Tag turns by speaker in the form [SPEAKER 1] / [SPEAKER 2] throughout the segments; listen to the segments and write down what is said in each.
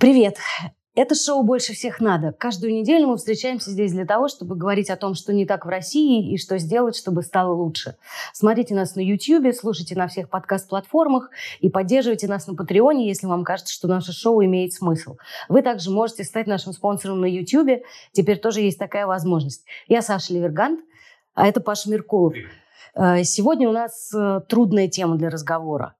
[SPEAKER 1] Привет! Это шоу «Больше всех надо». Каждую неделю мы встречаемся здесь для того, чтобы говорить о том, что не так в России и что сделать, чтобы стало лучше. Смотрите нас на YouTube, слушайте на всех подкаст-платформах и поддерживайте нас на Патреоне, если вам кажется, что наше шоу имеет смысл. Вы также можете стать нашим спонсором на YouTube. Теперь тоже есть такая возможность. Я Саша Ливергант, а это Паша Меркулов. Э, сегодня у нас э, трудная тема для разговора.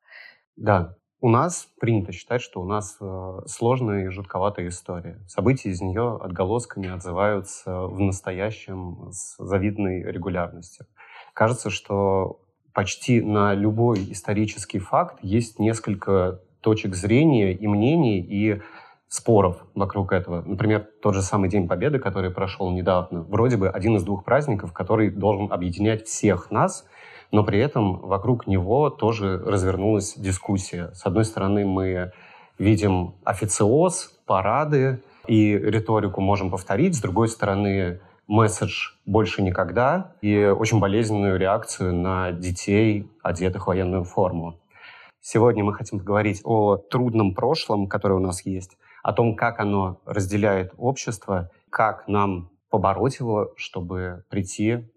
[SPEAKER 2] Да, у нас принято считать, что у нас э, сложная и жутковатая история. События из нее отголосками отзываются в настоящем с завидной регулярностью. Кажется, что почти на любой исторический факт есть несколько точек зрения и мнений, и споров вокруг этого. Например, тот же самый День Победы, который прошел недавно, вроде бы один из двух праздников, который должен объединять всех нас – но при этом вокруг него тоже развернулась дискуссия. С одной стороны, мы видим официоз, парады и риторику можем повторить, с другой стороны, месседж «больше никогда» и очень болезненную реакцию на детей, одетых в военную форму. Сегодня мы хотим поговорить о трудном прошлом, которое у нас есть, о том, как оно разделяет общество, как нам побороть его, чтобы прийти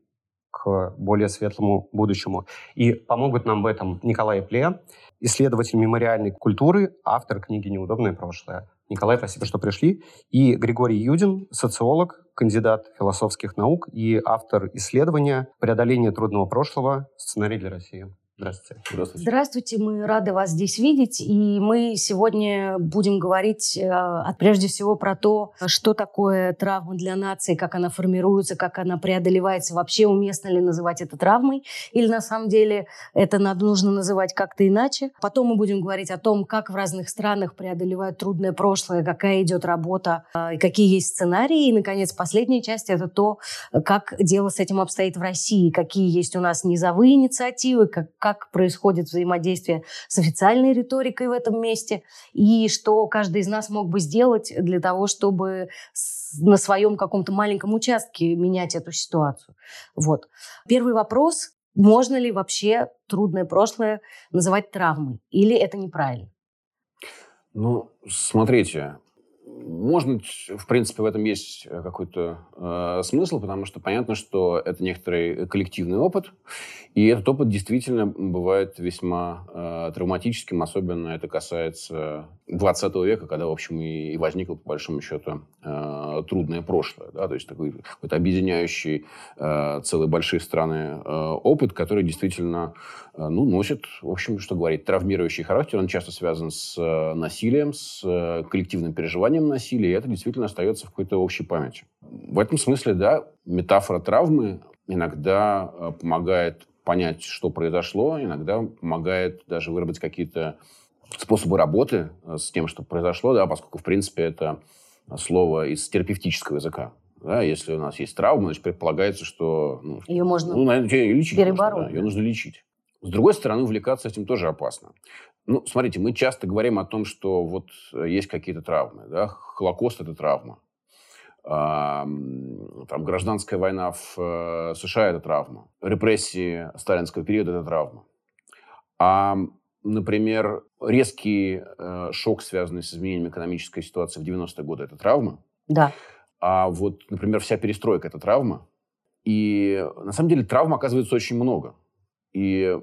[SPEAKER 2] к более светлому будущему. И помогут нам в этом Николай Пле, исследователь мемориальной культуры, автор книги «Неудобное прошлое». Николай, спасибо, что пришли. И Григорий Юдин, социолог, кандидат философских наук и автор исследования «Преодоление трудного прошлого. Сценарий для России». Здравствуйте.
[SPEAKER 1] Здравствуйте. Здравствуйте, мы рады вас здесь видеть. И мы сегодня будем говорить э, прежде всего про то, что такое травма для нации, как она формируется, как она преодолевается. Вообще уместно ли называть это травмой, или на самом деле это надо, нужно называть как-то иначе. Потом мы будем говорить о том, как в разных странах преодолевают трудное прошлое, какая идет работа, э, какие есть сценарии. И, наконец, последняя часть – это то, как дело с этим обстоит в России, какие есть у нас низовые инициативы, как, как происходит взаимодействие с официальной риторикой в этом месте, и что каждый из нас мог бы сделать для того, чтобы на своем каком-то маленьком участке менять эту ситуацию. Вот. Первый вопрос. Можно ли вообще трудное прошлое называть травмой? Или это неправильно?
[SPEAKER 3] Ну, смотрите, можно, в принципе, в этом есть э, какой-то э, смысл, потому что понятно, что это некоторый коллективный опыт, и этот опыт действительно бывает весьма э, травматическим, особенно это касается 20 века, когда, в общем, и, и возникло, по большому счету, э, трудное прошлое, да, то есть такой какой-то объединяющий э, целые большие страны э, опыт, который действительно Э, ну, носит, в общем, что говорить, травмирующий характер. Он часто связан с э, насилием, с э, коллективным переживанием насилия, и это действительно остается в какой-то общей памяти. В этом смысле, да, метафора травмы иногда помогает понять, что произошло, иногда помогает даже выработать какие-то способы работы с тем, что произошло, да, поскольку, в принципе, это слово из терапевтического языка. Да, если у нас есть травма, значит, предполагается, что...
[SPEAKER 1] Ну, ее можно
[SPEAKER 3] ну, наверное, ее лечить перебороть. Можно, да, ее нужно лечить. С другой стороны, увлекаться этим тоже опасно. Ну, смотрите, мы часто говорим о том, что вот э, есть какие-то травмы. Да? Холокост – это травма. А, там, гражданская война в э, США – это травма. Репрессии сталинского периода – это травма. А, например, резкий э, шок, связанный с изменением экономической ситуации в 90-е годы – это травма.
[SPEAKER 1] Да.
[SPEAKER 3] А вот, например, вся перестройка – это травма. И на самом деле травм оказывается очень много. И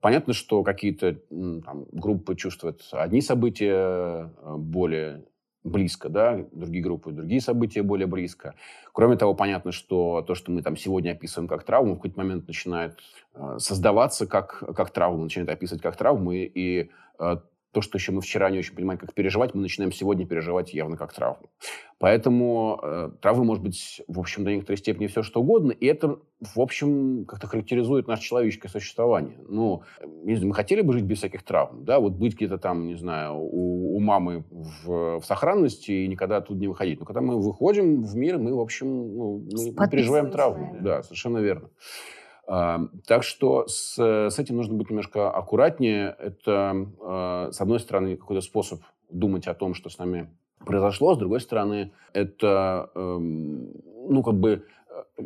[SPEAKER 3] понятно, что какие-то там, группы чувствуют одни события э, более близко, да, другие группы другие события более близко. Кроме того, понятно, что то, что мы там сегодня описываем как травму, в какой-то момент начинает э, создаваться как, как травму, начинает описывать как травму, и, и э, то, что еще мы вчера не очень понимали, как переживать, мы начинаем сегодня переживать явно как травму. Поэтому э, травма может быть, в общем, до некоторой степени все что угодно, и это, в общем, как-то характеризует наше человеческое существование. Ну, мы хотели бы жить без всяких травм, да, вот быть где-то там, не знаю, у, у мамы в, в сохранности и никогда оттуда не выходить. Но когда мы выходим в мир, мы, в общем, ну, мы, мы переживаем травму. Да, совершенно верно. Так что с, с этим нужно быть немножко аккуратнее. Это, а, с одной стороны, какой-то способ думать о том, что с нами произошло. С другой стороны, это, эм, ну, как бы э,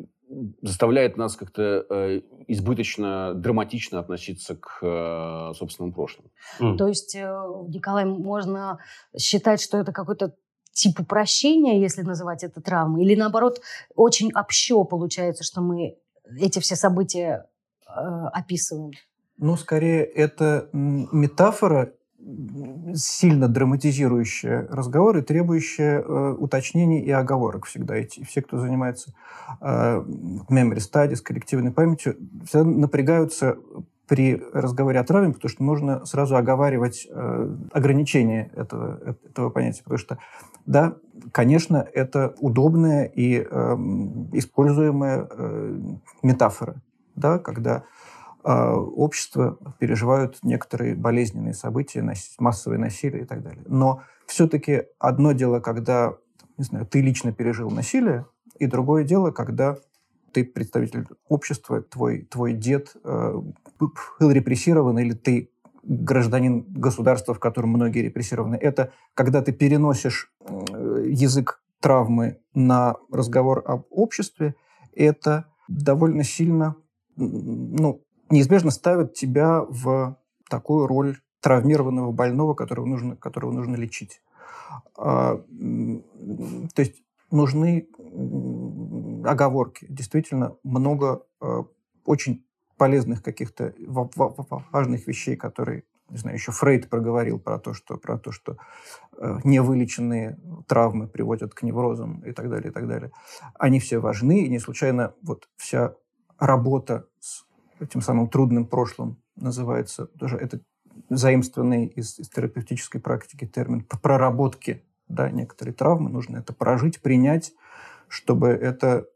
[SPEAKER 3] заставляет нас как-то э, избыточно, драматично относиться к э, собственному прошлому.
[SPEAKER 1] Mm. То есть, э, Николай, можно считать, что это какой-то тип упрощения, если называть это травмой, или наоборот, очень общо получается, что мы эти все события э, описываем?
[SPEAKER 4] Ну, скорее, это метафора сильно драматизирующая разговор и требующая э, уточнений и оговорок всегда. Эти, все, кто занимается э, memory studies, коллективной памятью, всегда напрягаются при разговоре о травме, потому что нужно сразу оговаривать э, ограничения этого, этого понятия. Потому что, да, конечно, это удобная и э, используемая э, метафора, да, когда а, общества переживают некоторые болезненные события, массовое насилие и так далее. Но все-таки одно дело, когда не знаю, ты лично пережил насилие, и другое дело, когда ты представитель общества, твой, твой дед э, был репрессирован, или ты гражданин государства, в котором многие репрессированы. Это когда ты переносишь э, язык травмы на разговор об обществе, это довольно сильно ну, неизбежно ставят тебя в такую роль травмированного больного, которого нужно, которого нужно лечить. А, то есть нужны оговорки. Действительно, много а, очень полезных каких-то важных вещей, которые, не знаю, еще Фрейд проговорил про то, что, про то, что э, невылеченные травмы приводят к неврозам и так далее, и так далее. Они все важны, и не случайно вот вся работа с этим самым трудным прошлым называется, тоже это заимствованный из, из терапевтической практики термин проработки да, некоторые травмы. Нужно это прожить, принять, чтобы это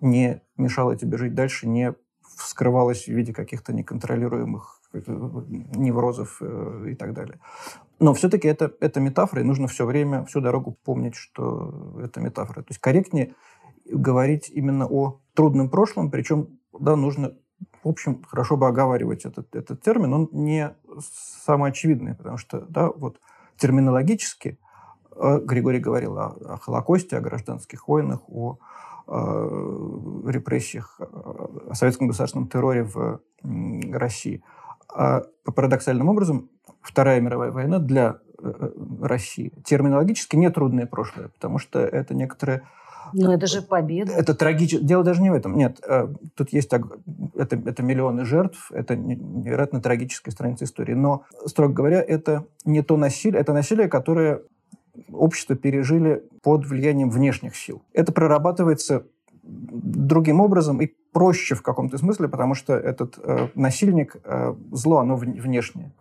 [SPEAKER 4] не мешало тебе жить дальше, не вскрывалось в виде каких-то неконтролируемых э, неврозов э, и так далее. Но все-таки это, это метафора, и нужно все время, всю дорогу помнить, что это метафора. То есть корректнее говорить именно о трудном прошлом, причем да, нужно в общем, хорошо бы оговаривать этот, этот термин, он не самый очевидный, потому что, да, вот терминологически Григорий говорил о, о Холокосте, о гражданских войнах, о, о э, репрессиях, о советском государственном терроре в России. А парадоксальным образом Вторая мировая война для э, России терминологически нетрудное прошлое, потому что это некоторые
[SPEAKER 1] но это же победа.
[SPEAKER 4] Это трагическое. Дело даже не в этом. Нет, э, тут есть это, это миллионы жертв, это невероятно трагическая страница истории. Но, строго говоря, это не то насилие, это насилие, которое общество пережили под влиянием внешних сил. Это прорабатывается другим образом и проще в каком-то смысле, потому что этот э, насильник, э, зло, оно внешнее.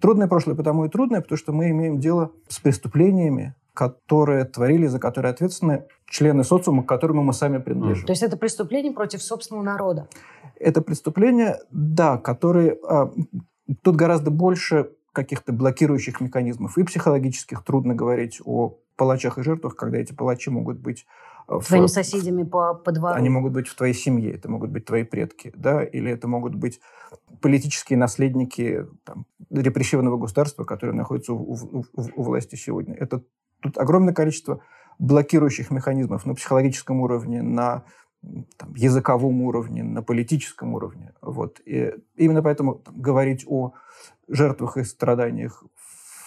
[SPEAKER 4] Трудное прошлое потому и трудное, потому что мы имеем дело с преступлениями, которые творили, за которые ответственны члены социума, к которому мы сами принадлежим.
[SPEAKER 1] То есть это преступление против собственного народа?
[SPEAKER 4] Это преступление, да, которые... А, тут гораздо больше каких-то блокирующих механизмов и психологических. Трудно говорить о палачах и жертвах, когда эти палачи могут быть...
[SPEAKER 1] А, Твоими в... соседями по, по двору.
[SPEAKER 4] Они могут быть в твоей семье, это могут быть твои предки, да, или это могут быть политические наследники там, репрессивного государства, которые находятся у, у, у, у власти сегодня. Это Тут огромное количество блокирующих механизмов на психологическом уровне, на там, языковом уровне, на политическом уровне. Вот. И именно поэтому там, говорить о жертвах и страданиях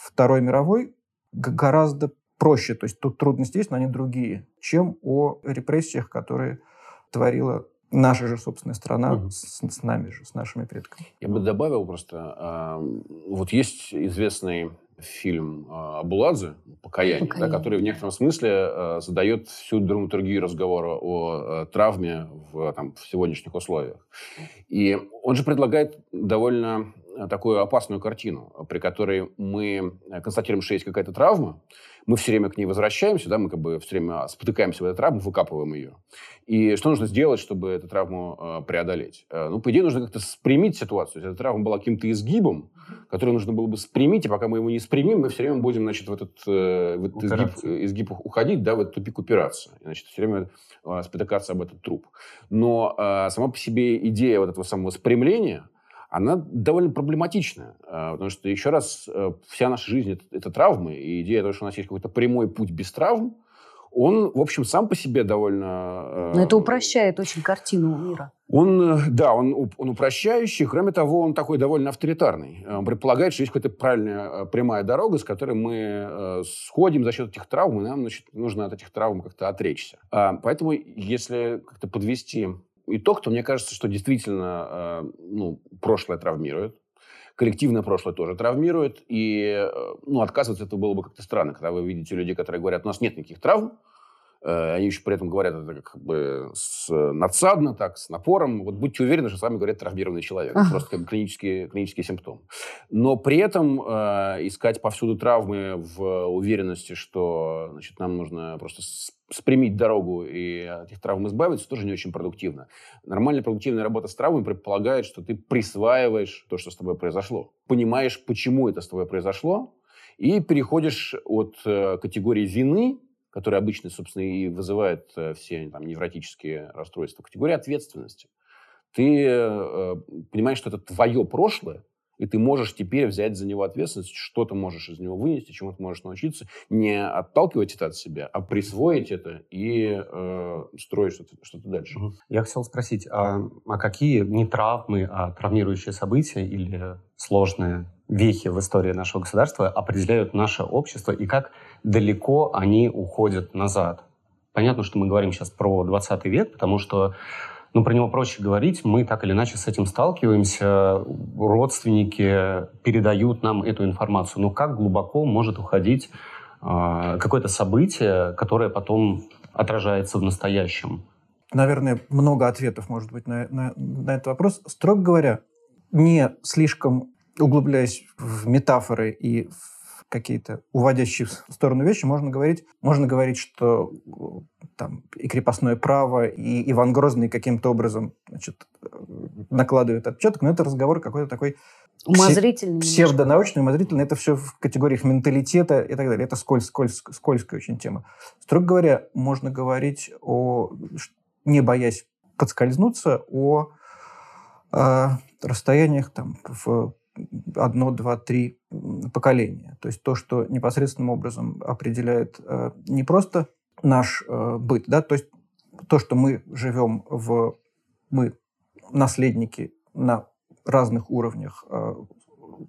[SPEAKER 4] Второй мировой гораздо проще. То есть тут трудности есть, но они другие, чем о репрессиях, которые творила наша же собственная страна угу. с, с нами же, с нашими предками.
[SPEAKER 3] Я бы добавил просто, э, вот есть известный фильм э, Абуладзе «Покаяние», Покаяние. Да, который в некотором смысле э, задает всю драматургию разговора о э, травме в, там, в сегодняшних условиях. И он же предлагает довольно такую опасную картину, при которой мы констатируем, что есть какая-то травма, мы все время к ней возвращаемся, да, мы как бы все время спотыкаемся в эту травму, выкапываем ее. И что нужно сделать, чтобы эту травму э, преодолеть? Э, ну, по идее, нужно как-то спрямить ситуацию. Есть эта травма была каким-то изгибом, который нужно было бы спрямить, и пока мы его не спрямим, мы все время будем, значит, в этот, э, в этот изгиб, изгиб уходить, да, в этот тупик упираться. И, значит, все время э, спотыкаться об этот труп. Но э, сама по себе идея вот этого самого спрямления – она довольно проблематичная. А, потому что, еще раз, э, вся наша жизнь это, это травмы. И идея того, что у нас есть какой-то прямой путь без травм, он, в общем, сам по себе довольно...
[SPEAKER 1] Но это упрощает очень картину мира.
[SPEAKER 3] Он, да, он, он упрощающий. Кроме того, он такой довольно авторитарный. Он предполагает, что есть какая-то правильная прямая дорога, с которой мы э, сходим за счет этих травм, и нам значит, нужно от этих травм как-то отречься. А, поэтому, если как-то подвести итог, то мне кажется, что действительно э, ну, прошлое травмирует. Коллективное прошлое тоже травмирует, и э, ну, отказываться это было бы как-то странно, когда вы видите людей, которые говорят, у нас нет никаких травм, они еще при этом говорят это как бы с, надсадно, так, с напором. Вот будьте уверены, что с вами говорит травмированный человек. Это просто как бы клинический, клинический симптом. Но при этом э, искать повсюду травмы в уверенности, что значит, нам нужно просто спрямить дорогу и от этих травм избавиться, тоже не очень продуктивно. Нормальная продуктивная работа с травмой предполагает, что ты присваиваешь то, что с тобой произошло. Понимаешь, почему это с тобой произошло, и переходишь от э, категории вины, которая обычно, собственно, и вызывает э, все там, невротические расстройства, к категории ответственности. Ты э, понимаешь, что это твое прошлое, и ты можешь теперь взять за него ответственность, что ты можешь из него вынести, чему ты можешь научиться, не отталкивать это от себя, а присвоить это и э, строить что-то, что-то дальше.
[SPEAKER 2] Я хотел спросить, а, а какие не травмы, а травмирующие события или сложные вехи в истории нашего государства определяют наше общество и как далеко они уходят назад? Понятно, что мы говорим сейчас про 20 век, потому что ну, про него проще говорить. Мы так или иначе с этим сталкиваемся. Родственники передают нам эту информацию. Но как глубоко может уходить э, какое-то событие, которое потом отражается в настоящем?
[SPEAKER 4] Наверное, много ответов может быть на, на, на этот вопрос. Строго говоря, не слишком углубляясь в метафоры и в какие-то уводящие в сторону вещи, можно говорить, можно говорить, что там, и крепостное право, и Иван Грозный каким-то образом значит, накладывает отпечаток, но это разговор какой-то такой
[SPEAKER 1] умозрительный.
[SPEAKER 4] Псевдонаучный, умозрительный. Это все в категориях менталитета и так далее. Это скольз, скольз, скользкая очень тема. Строго говоря, можно говорить о, не боясь подскользнуться, о, о расстояниях там, в одно, два, три поколения. То есть то, что непосредственным образом определяет э, не просто наш э, быт, да, то есть то, что мы живем в... Мы наследники на разных уровнях э,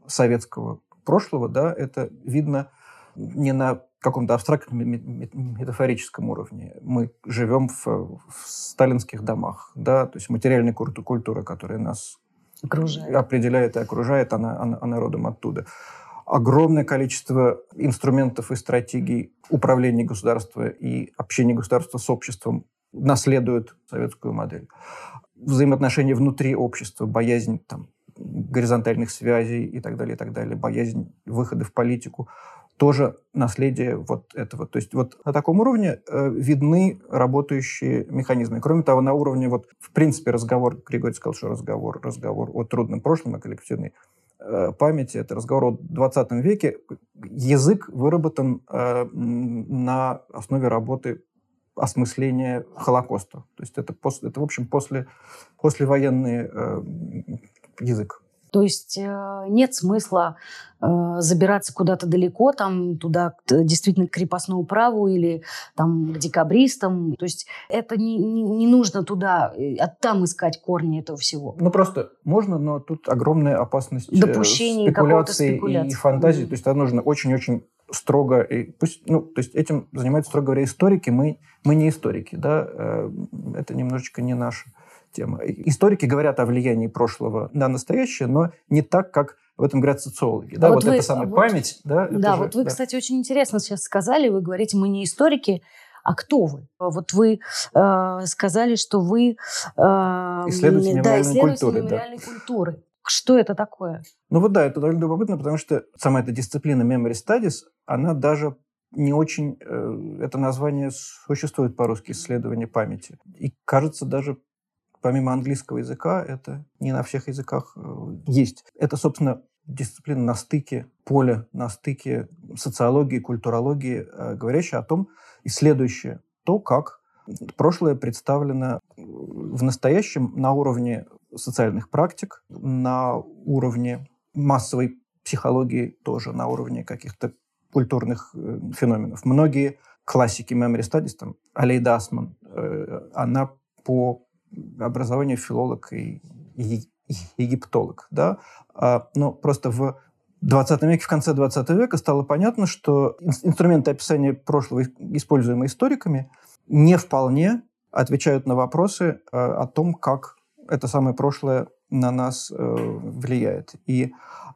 [SPEAKER 4] советского прошлого, да, это видно не на каком-то абстрактном метафорическом уровне. Мы живем в, в сталинских домах, да, то есть материальная культура, которая нас окружает. определяет и окружает, она, она, она родом оттуда огромное количество инструментов и стратегий управления государства и общения государства с обществом наследуют советскую модель. Взаимоотношения внутри общества, боязнь там, горизонтальных связей и так далее, и так далее, боязнь выхода в политику, тоже наследие вот этого. То есть вот на таком уровне э, видны работающие механизмы. Кроме того, на уровне вот в принципе разговор, Григорий сказал, что разговор, разговор о трудном прошлом, о коллективной Э, памяти, это разговор о 20 веке, язык выработан э, на основе работы осмысления Холокоста. То есть это, после, это в общем, после, послевоенный э, язык.
[SPEAKER 1] То есть э, нет смысла э, забираться куда-то далеко, там туда действительно к крепостному праву или там к декабристам. То есть это не, не, не нужно туда, а там искать корни этого всего.
[SPEAKER 4] Ну просто можно, но тут огромная опасность
[SPEAKER 1] Допущений
[SPEAKER 4] спекуляции и фантазии. Mm. То есть это нужно очень-очень строго, и пусть, ну, то есть этим занимаются, строго говоря, историки, мы, мы не историки, да, это немножечко не наше тема. Историки говорят о влиянии прошлого на настоящее, но не так, как в этом говорят социологи. Да, вот, вот вы, эта самая вот, память. Да,
[SPEAKER 1] да же, вот вы, да. кстати, очень интересно сейчас сказали, вы говорите, мы не историки, а кто вы? Вот вы э, сказали, что вы... Э,
[SPEAKER 4] исследователь да, исследователь культуры.
[SPEAKER 1] мемориальной да. культуры. Что это такое?
[SPEAKER 4] Ну вот да, это довольно любопытно, потому что сама эта дисциплина Memory Studies, она даже не очень... Э, это название существует по-русски, исследование памяти. И кажется даже помимо английского языка, это не на всех языках э, есть. Это, собственно, дисциплина на стыке поля, на стыке социологии, культурологии, э, говорящая о том, исследующая то, как прошлое представлено в настоящем на уровне социальных практик, на уровне массовой психологии тоже, на уровне каких-то культурных э, феноменов. Многие классики memory studies, там, Алей Дасман, э, она по образованию филолог и, египтолог, да, а, но просто в 20 веке, в конце 20 века стало понятно, что инструменты описания прошлого, используемые историками, не вполне отвечают на вопросы э, о том, как это самое прошлое на нас э, влияет. И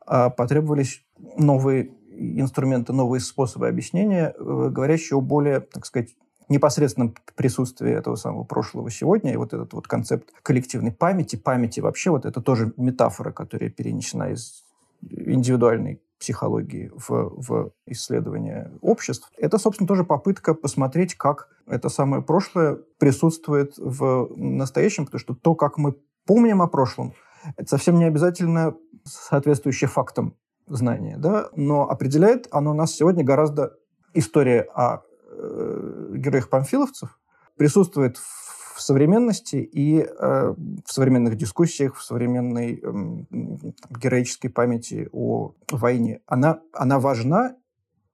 [SPEAKER 4] э, потребовались новые инструменты, новые способы объяснения, э, говорящие о более, так сказать, непосредственном присутствии этого самого прошлого сегодня. И вот этот вот концепт коллективной памяти, памяти вообще, вот это тоже метафора, которая перенесена из индивидуальной психологии в, в исследование обществ. Это, собственно, тоже попытка посмотреть, как это самое прошлое присутствует в настоящем, потому что то, как мы помним о прошлом, это совсем не обязательно соответствующее фактам знание, да, но определяет оно нас сегодня гораздо история о э, героях-памфиловцев присутствует в современности и э, в современных дискуссиях, в современной э, героической памяти о войне. Она, она важна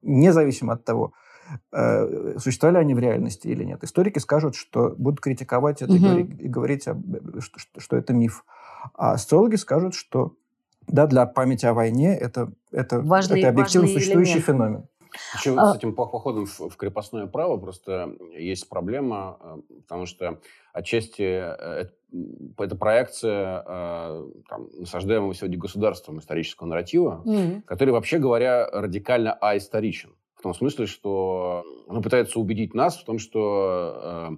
[SPEAKER 4] независимо от того, э, существовали они в реальности или нет. Историки скажут, что будут критиковать это угу. и говорить, и говорить об, что, что, что это миф. А социологи скажут, что да, для памяти о войне это, это, важный, это объективно существующий элемент. феномен.
[SPEAKER 3] Еще а... с этим походом в, в крепостное право просто есть проблема, э, потому что отчасти это, это проекция э, там, насаждаемого сегодня государством исторического нарратива, mm-hmm. который, вообще говоря, радикально аисторичен. В том смысле, что он пытается убедить нас в том, что э,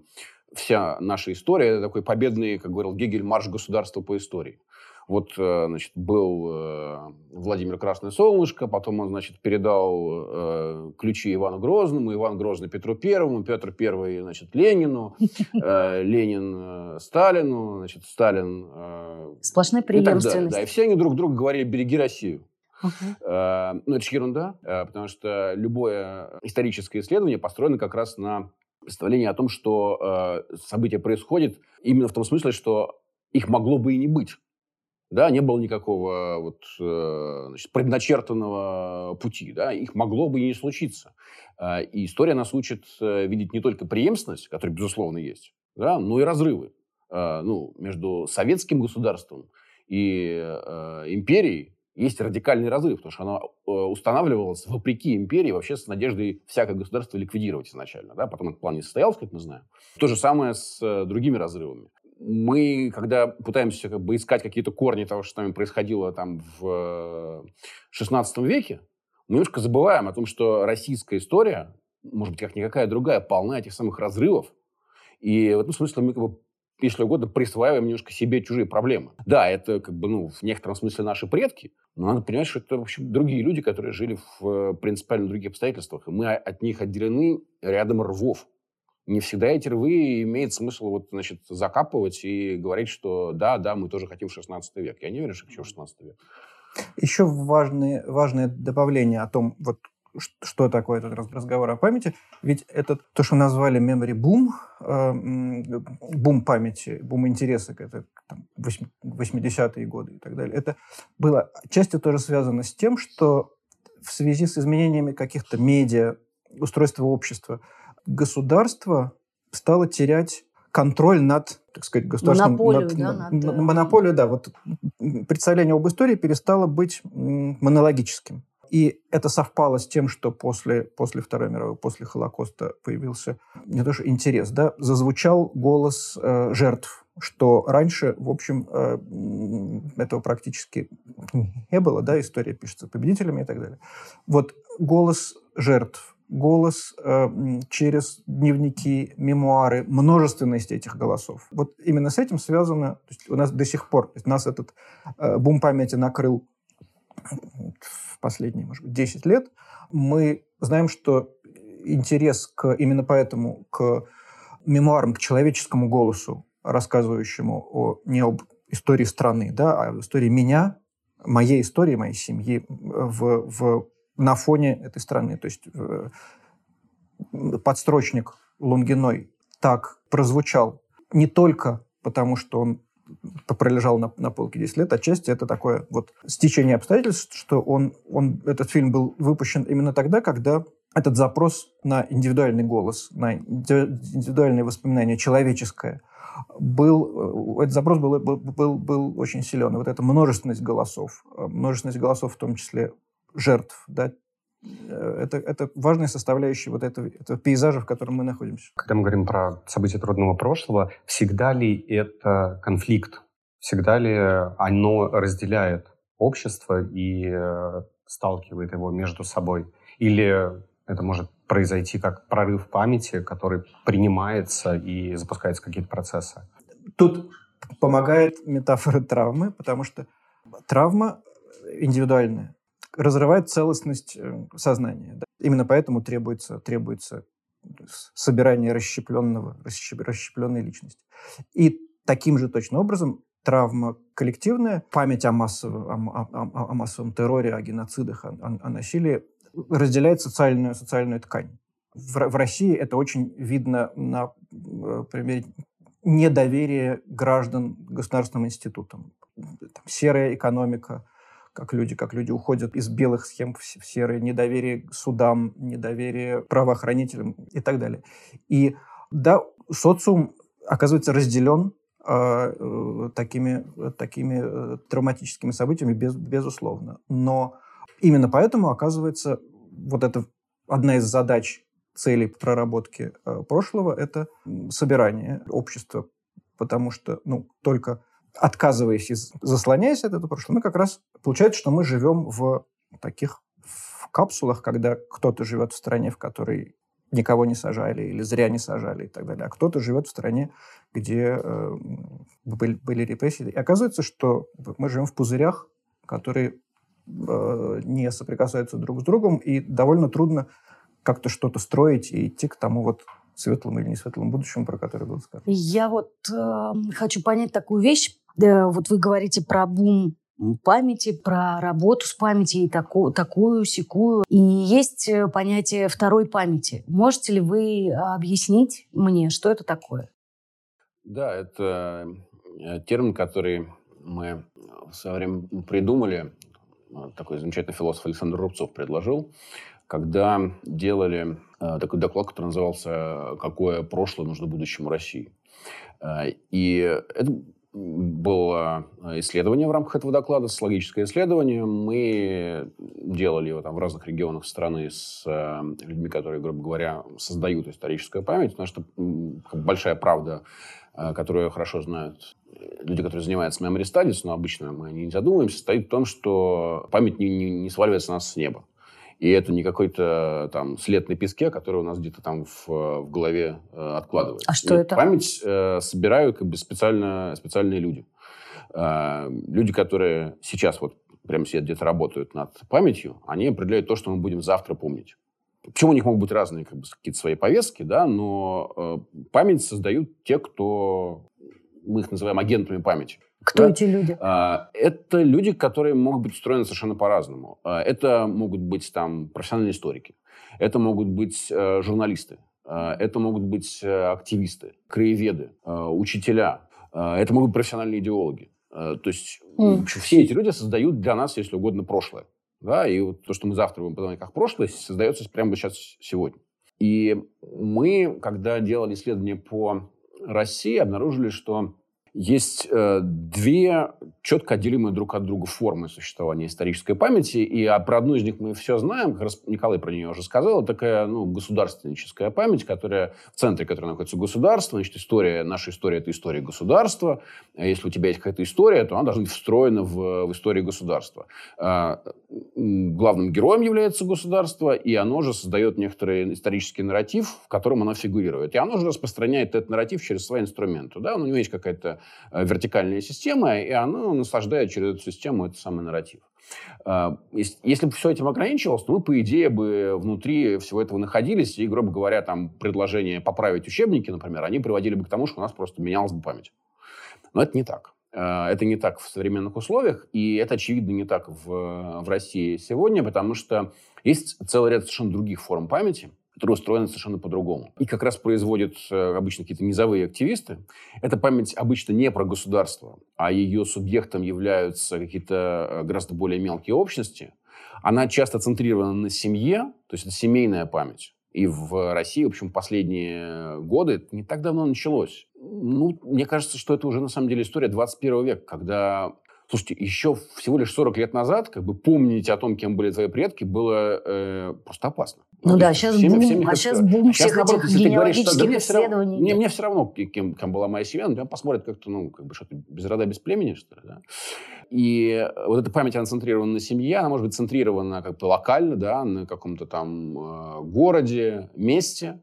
[SPEAKER 3] вся наша история – это такой победный, как говорил Гегель, марш государства по истории. Вот, э, значит, был э, Владимир Красное Солнышко, потом он, значит, передал э, ключи Ивану Грозному, Иван Грозный Петру Первому, Петр Первый, значит, Ленину, Ленин Сталину, значит, Сталин...
[SPEAKER 1] Сплошная преемственность.
[SPEAKER 3] Да, и все они друг другу говорили «береги Россию». Uh-huh. Ну, это же ерунда, потому что любое историческое исследование построено как раз на представлении о том, что событие происходит именно в том смысле, что их могло бы и не быть. Да, не было никакого вот, э, значит, предначертанного пути. Да, их могло бы и не случиться. А, и история нас учит э, видеть не только преемственность, которая, безусловно, есть, да, но и разрывы ну, между советским государством и э, империей, есть радикальный разрыв, потому что оно устанавливалось вопреки империи вообще с надеждой всякое государство ликвидировать изначально. Да? Потом этот план не состоялось, как мы знаем. То же самое с другими разрывами мы, когда пытаемся как бы искать какие-то корни того, что с нами происходило там в XVI веке, мы немножко забываем о том, что российская история, может быть, как никакая другая, полна этих самых разрывов. И в этом смысле мы, как бы, если угодно, присваиваем немножко себе чужие проблемы. Да, это как бы, ну, в некотором смысле наши предки, но надо понимать, что это, в общем, другие люди, которые жили в принципиально других обстоятельствах. И мы от них отделены рядом рвов не всегда эти рвы имеет смысл вот, значит, закапывать и говорить, что да, да, мы тоже хотим в 16 век. Я не верю, что в 16 век.
[SPEAKER 4] Еще важное, важное добавление о том, вот, что такое этот разговор о памяти. Ведь это то, что назвали memory boom, э, бум памяти, бум интереса, это там, 80-е годы и так далее. Это было частью тоже связано с тем, что в связи с изменениями каких-то медиа, устройства общества, государство стало терять контроль над, так сказать, государственным...
[SPEAKER 1] Монополию, над, да? Над,
[SPEAKER 4] монополию, да. Вот представление об истории перестало быть монологическим. И это совпало с тем, что после, после Второй мировой, после Холокоста появился не то что интерес, да, зазвучал голос э, жертв, что раньше, в общем, э, этого практически не было, да, история пишется победителями и так далее. Вот голос жертв, голос э, через дневники, мемуары, множественность этих голосов. Вот именно с этим связано, то есть у нас до сих пор, то есть нас этот э, бум памяти накрыл в последние, может быть, 10 лет. Мы знаем, что интерес к, именно поэтому к мемуарам, к человеческому голосу, рассказывающему о, не об истории страны, да, а об истории меня, моей истории, моей семьи в, в на фоне этой страны. То есть э, подстрочник Лунгиной так прозвучал не только потому, что он пролежал на, на полке 10 лет, отчасти это такое вот стечение обстоятельств, что он, он, этот фильм был выпущен именно тогда, когда этот запрос на индивидуальный голос, на индивидуальные воспоминания, человеческое, был, э, этот запрос был, был, был, был очень силен. И вот эта множественность голосов, э, множественность голосов в том числе жертв, да, э, это, это важная составляющая вот этого, этого пейзажа, в котором мы находимся.
[SPEAKER 2] Когда мы говорим про события трудного прошлого, всегда ли это конфликт? Всегда ли оно разделяет общество и сталкивает его между собой? Или это может произойти как прорыв памяти, который принимается и запускается какие-то процессы.
[SPEAKER 4] Тут помогает метафора травмы, потому что травма индивидуальная разрывает целостность э, сознания. Да? Именно поэтому требуется, требуется собирание расщепленного, расщепленной личности. И таким же точно образом травма коллективная, память о массовом, о, о, о массовом терроре, о геноцидах, о, о насилии разделяет социальную, социальную ткань. В, в России это очень видно на э, примере недоверия граждан государственным институтам. Там, серая экономика, как люди, как люди уходят из белых схем в серые, недоверие судам, недоверие правоохранителям и так далее. И да, социум оказывается разделен а, э, такими, такими э, травматическими событиями, без, безусловно. Но Именно поэтому, оказывается, вот это одна из задач целей проработки э, прошлого – это собирание общества, потому что ну, только отказываясь и заслоняясь от этого прошлого, мы как раз получается, что мы живем в таких в капсулах, когда кто-то живет в стране, в которой никого не сажали или зря не сажали и так далее, а кто-то живет в стране, где э, были, были репрессии. И оказывается, что мы живем в пузырях, которые Э, не соприкасаются друг с другом, и довольно трудно как-то что-то строить и идти к тому вот светлому или не светлому будущему, про которое был сказано.
[SPEAKER 1] Я вот э, хочу понять такую вещь. Э, вот вы говорите про бум памяти, про работу с памятью и таку, такую, секую. И есть э, понятие второй памяти. Можете ли вы объяснить мне, что это такое?
[SPEAKER 3] Да, это термин, который мы в свое придумали Э, такой замечательный философ Александр Рубцов предложил, когда делали э, такой доклад, который назывался «Какое прошлое нужно будущему России?». Э, и это было исследование в рамках этого доклада, социологическое исследование. Мы делали его там в разных регионах страны с людьми, которые, грубо говоря, создают историческую память, потому что большая правда, которую хорошо знают люди, которые занимаются memory studies, но обычно мы не задумываемся, стоит в том, что память не, не, не сваливается на нас с неба. И это не какой-то там след на песке, который у нас где-то там в, в голове э, откладывается.
[SPEAKER 1] А что
[SPEAKER 3] и
[SPEAKER 1] это?
[SPEAKER 3] Память э, собирают как бы специально, специальные люди. Э, люди, которые сейчас вот прямо сидят где-то работают над памятью, они определяют то, что мы будем завтра помнить. Почему у них могут быть разные как бы, какие-то свои повестки, да, но э, память создают те, кто мы их называем агентами памяти.
[SPEAKER 1] Кто да? эти люди? А,
[SPEAKER 3] это люди, которые могут быть устроены совершенно по-разному. А, это могут быть там профессиональные историки, это могут быть э, журналисты, а, это могут быть э, активисты, краеведы, учителя, это могут быть профессиональные идеологи. То есть mm. все эти люди создают для нас, если угодно, прошлое. Да? И вот то, что мы завтра будем подавать как прошлое, создается прямо сейчас, сегодня. И мы, когда делали исследование по России, обнаружили, что есть э, две четко отделимые друг от друга формы существования исторической памяти. И а про одну из них мы все знаем. Как раз Николай про нее уже сказал. Такая ну, государственническая память, которая в центре которой находится государство. Значит, история, наша история – это история государства. А если у тебя есть какая-то история, то она должна быть встроена в, в историю государства. А, главным героем является государство, и оно же создает некоторый исторический нарратив, в котором оно фигурирует. И оно же распространяет этот нарратив через свои инструменты. Да? У него есть какая-то вертикальная система, и она наслаждает через эту систему этот самый нарратив. Э, если бы все этим ограничивалось, то мы, по идее, бы внутри всего этого находились, и, грубо говоря, там предложения поправить учебники, например, они приводили бы к тому, что у нас просто менялась бы память. Но это не так. Э, это не так в современных условиях, и это, очевидно, не так в, в России сегодня, потому что есть целый ряд совершенно других форм памяти, которая устроена совершенно по-другому. И как раз производят э, обычно какие-то низовые активисты. Эта память обычно не про государство, а ее субъектом являются какие-то э, гораздо более мелкие общности. Она часто центрирована на семье, то есть это семейная память. И в России, в общем, последние годы, это не так давно началось. Ну, мне кажется, что это уже на самом деле история 21 века, когда Слушайте, еще всего лишь 40 лет назад как бы помнить о том, кем были твои предки, было э, просто опасно.
[SPEAKER 1] Ну, ну да, сейчас всеми, бум, всеми, а сейчас бум всех наоборот, этих генеалогических
[SPEAKER 3] говоришь, да,
[SPEAKER 1] исследований.
[SPEAKER 3] Мне, мне, мне все равно, кем, кем была моя семья, но тебя посмотрят как-то, ну, как бы что-то без рода, без племени, что ли, да. И вот эта память, она центрирована на семье, она может быть центрирована как бы локально, да, на каком-то там э, городе, месте.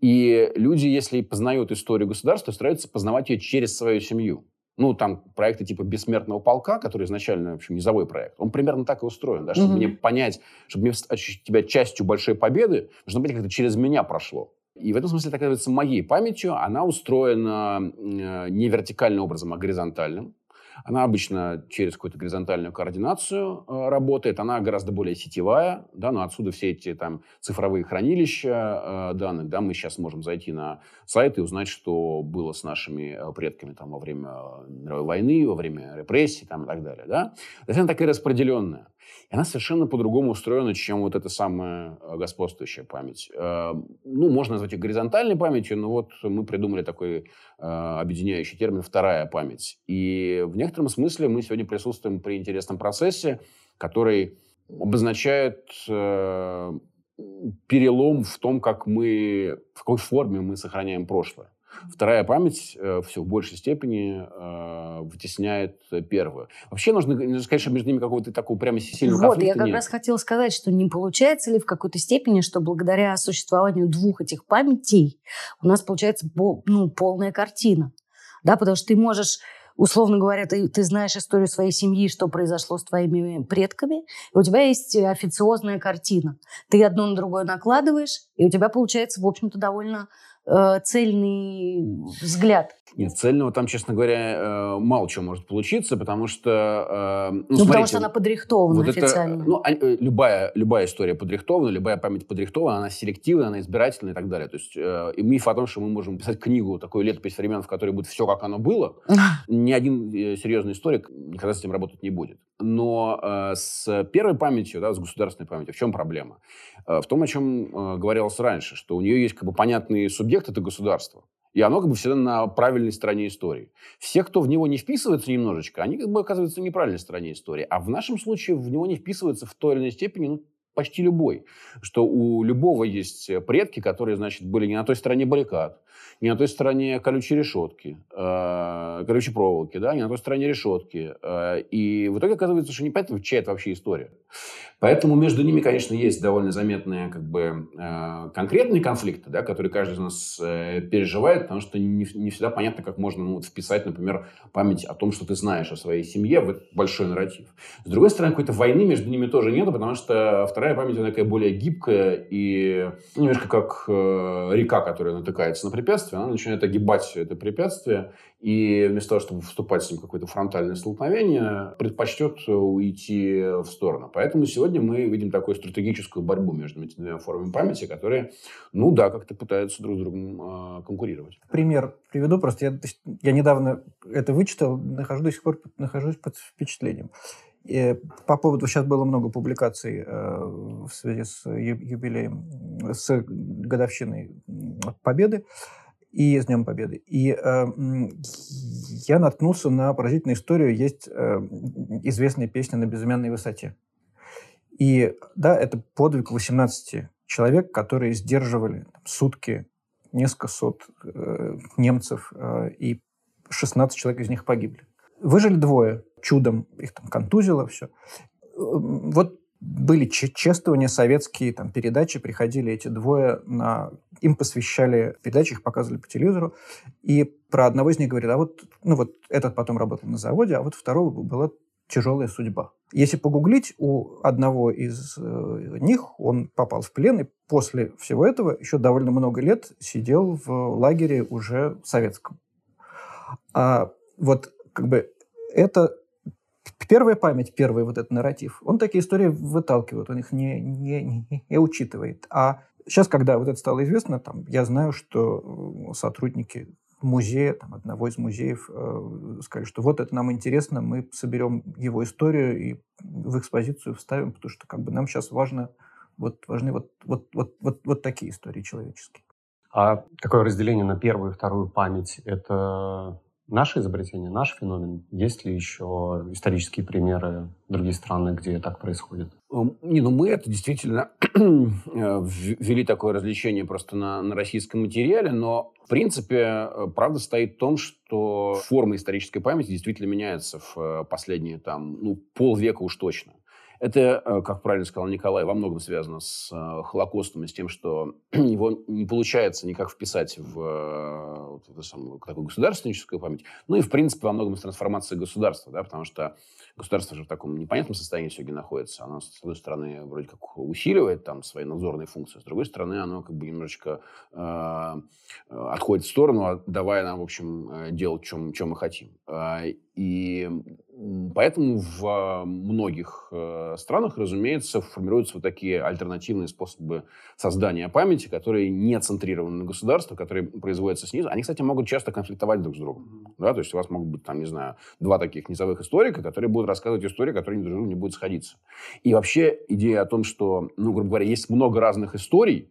[SPEAKER 3] И люди, если познают историю государства, стараются познавать ее через свою семью. Ну, там проекты типа «Бессмертного полка», который изначально, в общем, низовой проект, он примерно так и устроен. Да? Чтобы mm-hmm. мне понять, чтобы мне ощутить тебя частью большой победы, нужно быть, как это через меня прошло. И в этом смысле, так оказывается, моей памятью она устроена э, не вертикальным образом, а горизонтальным. Она обычно через какую-то горизонтальную координацию э, работает, она гораздо более сетевая, да, но отсюда все эти там цифровые хранилища э, данных, да, мы сейчас можем зайти на сайт и узнать, что было с нашими э, предками там во время мировой войны, во время репрессий там и так далее, да. То есть она такая распределенная. И она совершенно по-другому устроена, чем вот эта самая э, господствующая память. Э, ну, можно назвать ее горизонтальной памятью, но вот мы придумали такой э, объединяющий термин «вторая память». И в некотором смысле мы сегодня присутствуем при интересном процессе, который обозначает перелом в том, как мы, в какой форме мы сохраняем прошлое. Вторая память э, все в большей степени э, вытесняет первую. Вообще нужно, нужно сказать, что между ними какого-то такого прямо сильного
[SPEAKER 1] вот, я как
[SPEAKER 3] нет.
[SPEAKER 1] раз хотела сказать, что не получается ли в какой-то степени, что благодаря существованию двух этих памятей у нас получается ну, полная картина. Да, потому что ты можешь условно говоря, ты, ты знаешь историю своей семьи, что произошло с твоими предками, и у тебя есть официозная картина. Ты одно на другое накладываешь, и у тебя получается, в общем-то, довольно э, цельный взгляд.
[SPEAKER 3] Нет, цельного там, честно говоря, э, мало чего может получиться, потому что...
[SPEAKER 1] Э, ну, ну потому что она подрихтована вот официально.
[SPEAKER 3] Это, ну, а, э, любая, любая история подрихтована, любая память подрихтована, она селективная, она избирательная и так далее. То есть и миф о том, что мы можем писать книгу, такую летопись времен, в которой будет все, как оно было, ни один серьезный историк никогда с этим работать не будет. Но с первой памятью, да, с государственной памятью, в чем проблема? В том, о чем говорилось раньше, что у нее есть как бы понятный субъект, это государство. И оно как бы всегда на правильной стороне истории. Все, кто в него не вписывается немножечко, они как бы оказываются в неправильной стороне истории. А в нашем случае в него не вписывается в той или иной степени ну, почти любой. Что у любого есть предки, которые, значит, были не на той стороне баррикад, не на той стороне колючей решетки, э, колючей проволоки, да, не на той стороне решетки. Э, и в итоге оказывается, что не понятно, чья это вообще история. Поэтому между ними, конечно, есть довольно заметные как бы, э, конкретные конфликты, да, которые каждый из нас э, переживает, потому что не, не всегда понятно, как можно ну, вписать, например, память о том, что ты знаешь о своей семье в этот большой нарратив. С другой стороны, какой-то войны между ними тоже нету, потому что вторая память, она такая более гибкая и немножко как э, река, которая натыкается на препятствие, она начинает огибать это препятствие и вместо того, чтобы вступать с ним в какое-то фронтальное столкновение, предпочтет уйти в сторону. Поэтому сегодня мы видим такую стратегическую борьбу между этими двумя формами памяти, которые, ну да, как-то пытаются друг с другом э, конкурировать.
[SPEAKER 4] Пример приведу. Просто я, я недавно это вычитал, нахожусь до сих пор нахожусь под впечатлением. И по поводу, сейчас было много публикаций э, в связи с юбилеем, с годовщиной Победы и с Днем Победы. И э, я наткнулся на поразительную историю. Есть э, известная песня «На безымянной высоте». И да, это подвиг 18 человек, которые сдерживали там, сутки несколько сот э, немцев, э, и 16 человек из них погибли. Выжили двое чудом, их там контузило, все. Э, вот были чествования советские, там, передачи, приходили эти двое, на... им посвящали передачи, их показывали по телевизору, и про одного из них говорили, а вот, ну вот этот потом работал на заводе, а вот второго была тяжелая судьба. Если погуглить, у одного из э, них он попал в плен, и после всего этого еще довольно много лет сидел в лагере уже советском. А вот как бы это первая память, первый вот этот нарратив, он такие истории выталкивает, он их не, не, не, учитывает. А Сейчас, когда вот это стало известно, там, я знаю, что э, сотрудники музея, там, одного из музеев, э, сказали, что вот это нам интересно, мы соберем его историю и в экспозицию вставим, потому что как бы нам сейчас важно, вот, важны вот, вот, вот, вот, вот такие истории человеческие.
[SPEAKER 2] А такое разделение на первую и вторую память – это наше изобретение, наш феномен? Есть ли еще исторические примеры других стран, где так происходит?
[SPEAKER 3] Эм, не, ну мы это действительно э, ввели такое развлечение просто на, на российском материале, но в принципе э, правда стоит в том, что форма исторической памяти действительно меняется в э, последние там, ну, полвека уж точно. Это, э, как правильно сказал Николай, во многом связано с э, Холокостом и с тем, что его не получается никак вписать в, э, вот, в самую, такую государственническую память. Ну и, в принципе, во многом с трансформацией государства, да, потому что государство же в таком непонятном состоянии сегодня находится. Оно, с одной стороны, вроде как усиливает там свои надзорные функции, с другой стороны, оно как бы немножечко э, отходит в сторону, давая нам, в общем, делать, чем, чем мы хотим. И поэтому в многих э, странах, разумеется, формируются вот такие альтернативные способы создания памяти, которые не центрированы на государстве, которые производятся снизу. Они, кстати, могут часто конфликтовать друг с другом. Да? То есть у вас могут быть, там, не знаю, два таких низовых историка, которые будут рассказывать истории, которые друг другу не будут сходиться. И вообще идея о том, что, ну, грубо говоря, есть много разных историй,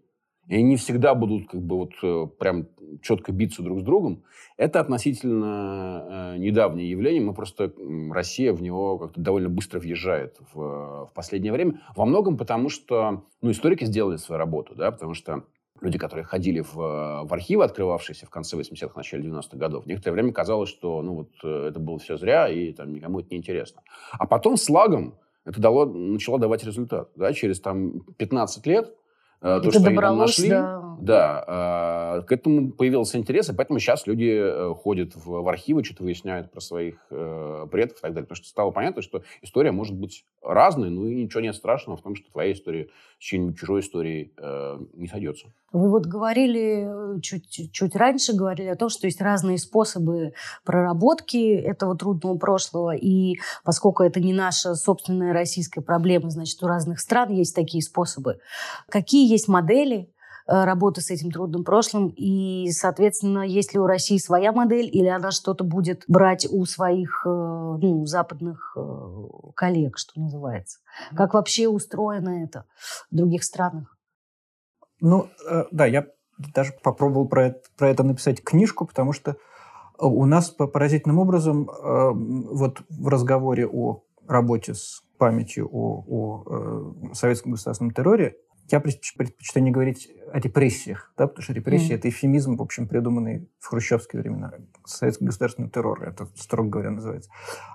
[SPEAKER 3] и они всегда будут как бы вот э, прям четко биться друг с другом. Это относительно э, недавнее явление. Мы просто, Россия в него как-то довольно быстро въезжает в, в последнее время. Во многом потому, что ну, историки сделали свою работу, да, потому что люди, которые ходили в, в архивы, открывавшиеся в конце 80-х, начале 90-х годов, некоторое время казалось, что ну, вот, э, это было все зря, и там, никому это не интересно. А потом с лагом это дало, начало давать результат. Да? Через там, 15 лет Э, то,
[SPEAKER 1] Это что
[SPEAKER 3] они там нашли, да. да, к этому появился интерес, и поэтому сейчас люди э, ходят в, в архивы, что-то выясняют про своих э, предков и так далее. Потому что стало понятно, что история может быть разной, ну и ничего нет страшного в том, что твоя история с чьей-нибудь чужой историей э, не сойдется.
[SPEAKER 1] Вы вот говорили, чуть, чуть раньше говорили о том, что есть разные способы проработки этого трудного прошлого, и поскольку это не наша собственная российская проблема, значит, у разных стран есть такие способы. Какие есть модели э, работы с этим трудным прошлым, и, соответственно, есть ли у России своя модель, или она что-то будет брать у своих э, ну, западных коллег, что называется? Как вообще устроено это в других странах?
[SPEAKER 4] Ну, э, да, я даже попробовал про это, про это написать книжку, потому что э, у нас по поразительным образом э, вот в разговоре о работе с памятью о, о советском государственном терроре я предпочитаю не говорить о репрессиях, да, потому что репрессии mm. это эфемизм, в общем, придуманный в хрущевские времена. Советский государственный террор, это, строго говоря, называется.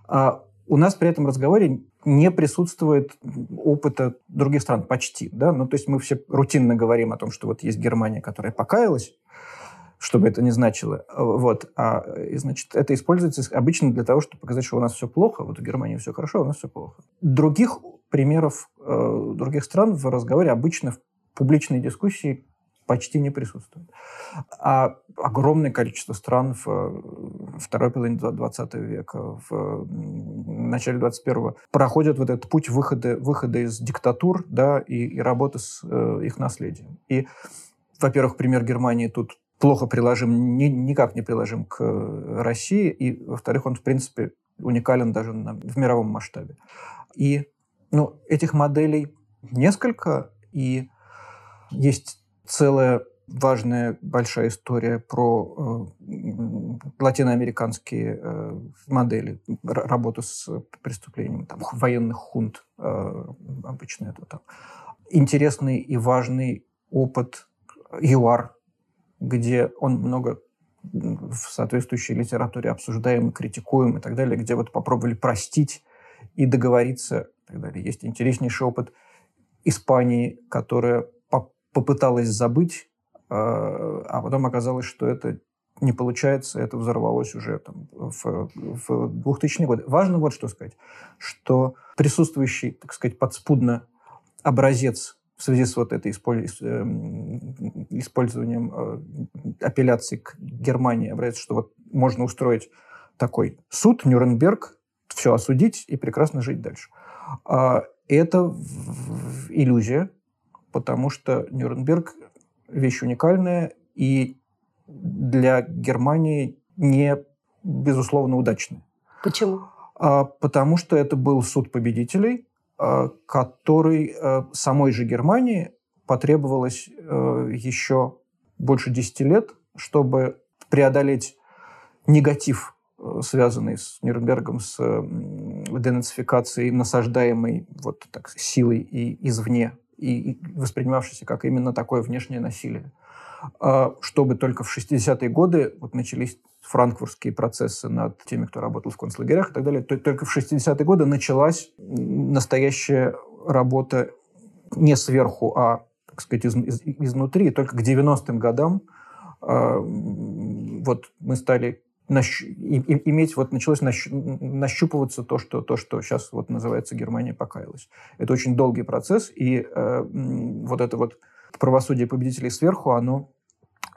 [SPEAKER 4] А у нас при этом разговоре не присутствует опыта других стран почти. Да? Ну, то есть мы все рутинно говорим о том, что вот есть Германия, которая покаялась, что бы это ни значило. Вот. А, и, значит, это используется обычно для того, чтобы показать, что у нас все плохо, вот у Германии все хорошо, а у нас все плохо. Других примеров э, других стран в разговоре обычно в публичной дискуссии почти не присутствует. А огромное количество стран в э, второй половине 20 века, в начале 21-го проходят вот этот путь выхода, выхода из диктатур да, и, и работы с э, их наследием. И, во-первых, пример Германии тут плохо приложим, ни, никак не приложим к России, и, во-вторых, он, в принципе, уникален даже на, в мировом масштабе. И ну, этих моделей несколько, и есть целая важная большая история про э, латиноамериканские э, модели работы с преступлением, там, военных хунт э, обычно это там. Интересный и важный опыт ЮАР, где он много в соответствующей литературе обсуждаем, критикуем и так далее, где вот попробовали простить и договориться так далее. Есть интереснейший опыт Испании, которая попыталась забыть, э, а потом оказалось, что это не получается, это взорвалось уже там, в, в 2000-е годы. Важно вот что сказать, что присутствующий, так сказать, подспудно образец в связи с вот этой эм, использованием э, апелляции к Германии, образец, что вот можно устроить такой суд, Нюрнберг, все осудить и прекрасно жить дальше. А, это иллюзия, потому что Нюрнберг вещь уникальная и для Германии не безусловно удачная.
[SPEAKER 1] Почему?
[SPEAKER 4] А, потому что это был суд победителей, а, который самой же Германии потребовалось еще больше 10 лет, чтобы преодолеть негатив, связанный с Нюрнбергом, с денацификацией, насаждаемой вот так силой и извне, и воспринимавшейся как именно такое внешнее насилие. А, чтобы только в 60-е годы вот начались франкфуртские процессы над теми, кто работал в концлагерях и так далее. Только в 60-е годы началась настоящая работа не сверху, а, так сказать, из, из, изнутри. Только к 90-м годам э, вот мы стали нащ... и, и, иметь, вот началось нащ... нащупываться то что, то, что сейчас вот называется Германия покаялась. Это очень долгий процесс, и э, вот это вот правосудие победителей сверху, оно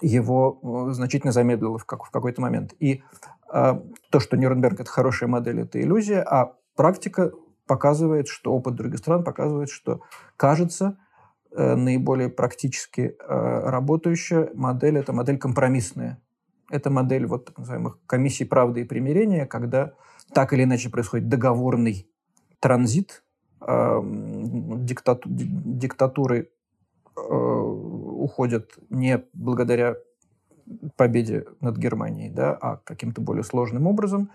[SPEAKER 4] его э, значительно замедлило в, как, в какой-то момент. И э, то, что Нюрнберг – это хорошая модель, это иллюзия, а практика показывает, что опыт других стран показывает, что, кажется, э, наиболее практически э, работающая модель – это модель компромиссная. Это модель вот так называемых комиссий правды и примирения, когда так или иначе происходит договорный транзит э, диктату, диктатуры Э, уходят не благодаря победе над Германией, да, а каким-то более сложным образом.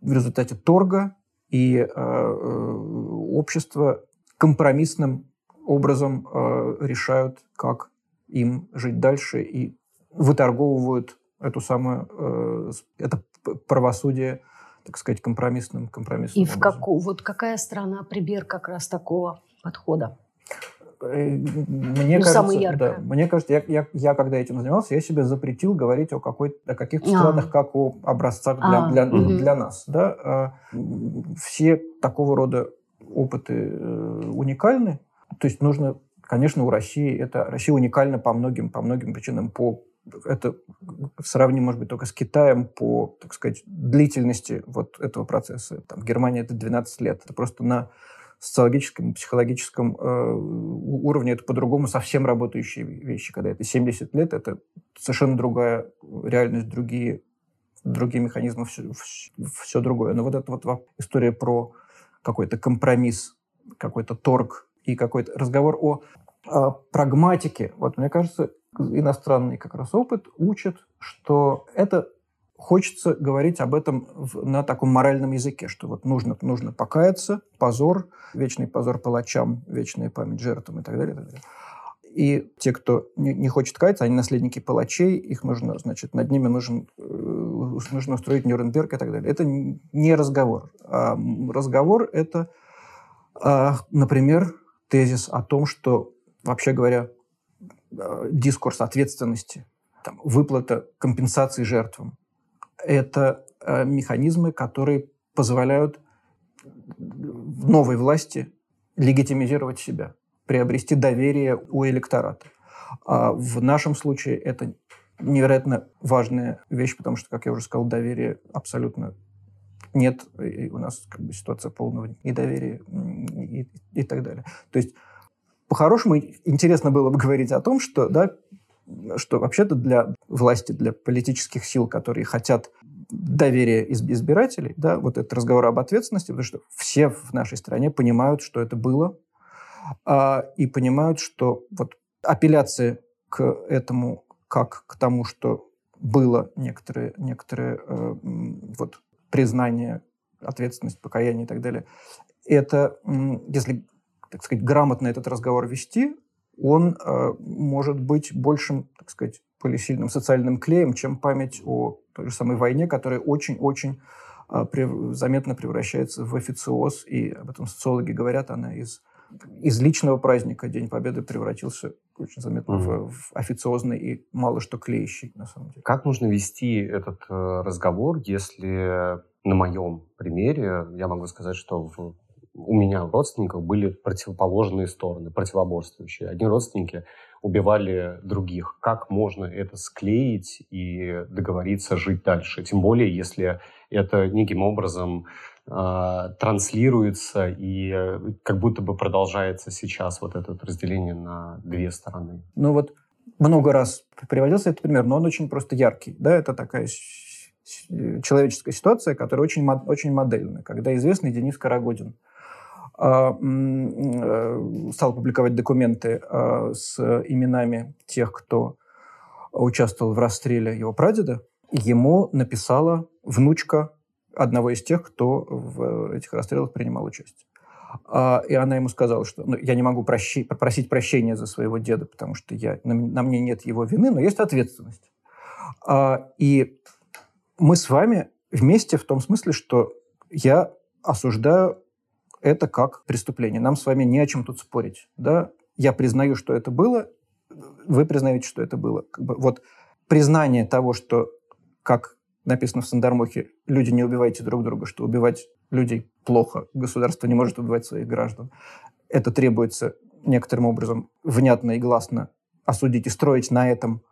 [SPEAKER 4] В результате торга и э, э общество компромиссным образом э, решают, как им жить дальше и выторговывают эту самую, э, это правосудие, так сказать, компромиссным, компромиссным
[SPEAKER 1] И в какую, вот какая страна пример как раз такого подхода?
[SPEAKER 4] Э, мне ну, кажется, да, мне кажется, я, я, я когда этим занимался, я себе запретил говорить о, какой, о каких-то а. странах, как о образцах для, а. для, угу. для нас. Да? А, все такого рода опыты э, уникальны. То есть нужно, конечно, у России это Россия уникальна по многим, по многим причинам, по это сравним, может быть, только с Китаем по, так сказать, длительности вот этого процесса. Там, Германия это 12 лет. Это просто на социологическом, психологическом э, уровне это по-другому совсем работающие вещи. Когда это 70 лет, это совершенно другая реальность, другие, другие механизмы, все, все другое. Но вот эта вот история про какой-то компромисс, какой-то торг и какой-то разговор о, о прагматике. Вот мне кажется, иностранный как раз опыт учит, что это хочется говорить об этом в, на таком моральном языке, что вот нужно, нужно покаяться, позор, вечный позор палачам, вечная память жертвам и так далее. И, так далее. и те, кто не, не хочет каяться, они наследники палачей, их нужно, значит, над ними нужен, э, нужно устроить Нюрнберг и так далее. Это не разговор. А разговор – это, а, например, тезис о том, что, вообще говоря, э, дискурс ответственности, там, выплата компенсации жертвам, это э, механизмы, которые позволяют новой власти легитимизировать себя, приобрести доверие у электората. А в нашем случае это невероятно важная вещь, потому что, как я уже сказал, доверия абсолютно нет, и у нас как бы ситуация полного недоверия и, и, так далее. То есть, по-хорошему, интересно было бы говорить о том, что да, что вообще-то для власти, для политических сил, которые хотят доверия избирателей, да, вот этот разговор об ответственности, потому что все в нашей стране понимают, что это было, а, и понимают, что вот апелляция к этому как к тому, что было некоторые, некоторые э, вот признание, ответственность, покаяние и так далее, это, если, так сказать, грамотно этот разговор вести, он э, может быть большим, так сказать, более сильным социальным клеем, чем память о той же самой войне, которая очень-очень э, прев, заметно превращается в официоз, и об этом социологи говорят, она из, из личного праздника День Победы превратился очень заметно mm-hmm. в, в официозный и мало что клеящий, на самом деле.
[SPEAKER 2] Как нужно вести этот э, разговор, если на моем примере я могу сказать, что в у меня у родственников были противоположные стороны, противоборствующие. Одни родственники убивали других. Как можно это склеить и договориться жить дальше? Тем более, если это неким образом э, транслируется и э, как будто бы продолжается сейчас вот это разделение на две стороны.
[SPEAKER 4] Ну вот много раз приводился этот пример, но он очень просто яркий. Да? Это такая человеческая ситуация, которая очень, очень модельная. Когда известный Денис Карагодин э, стал публиковать документы а, с именами тех, кто участвовал в расстреле его прадеда, ему написала внучка одного из тех, кто в этих расстрелах принимал участие. А, и она ему сказала, что ну, я не могу прощи, попросить прощения за своего деда, потому что я, на, на мне нет его вины, но есть ответственность. И мы с вами вместе в том смысле, что я осуждаю это как преступление. Нам с вами не о чем тут спорить. Да? Я признаю, что это было, вы признаете, что это было. Как бы, вот признание того, что, как написано в Сандармохе, люди не убивайте друг друга, что убивать людей плохо, государство не может убивать своих граждан. Это требуется некоторым образом внятно и гласно осудить и строить на этом,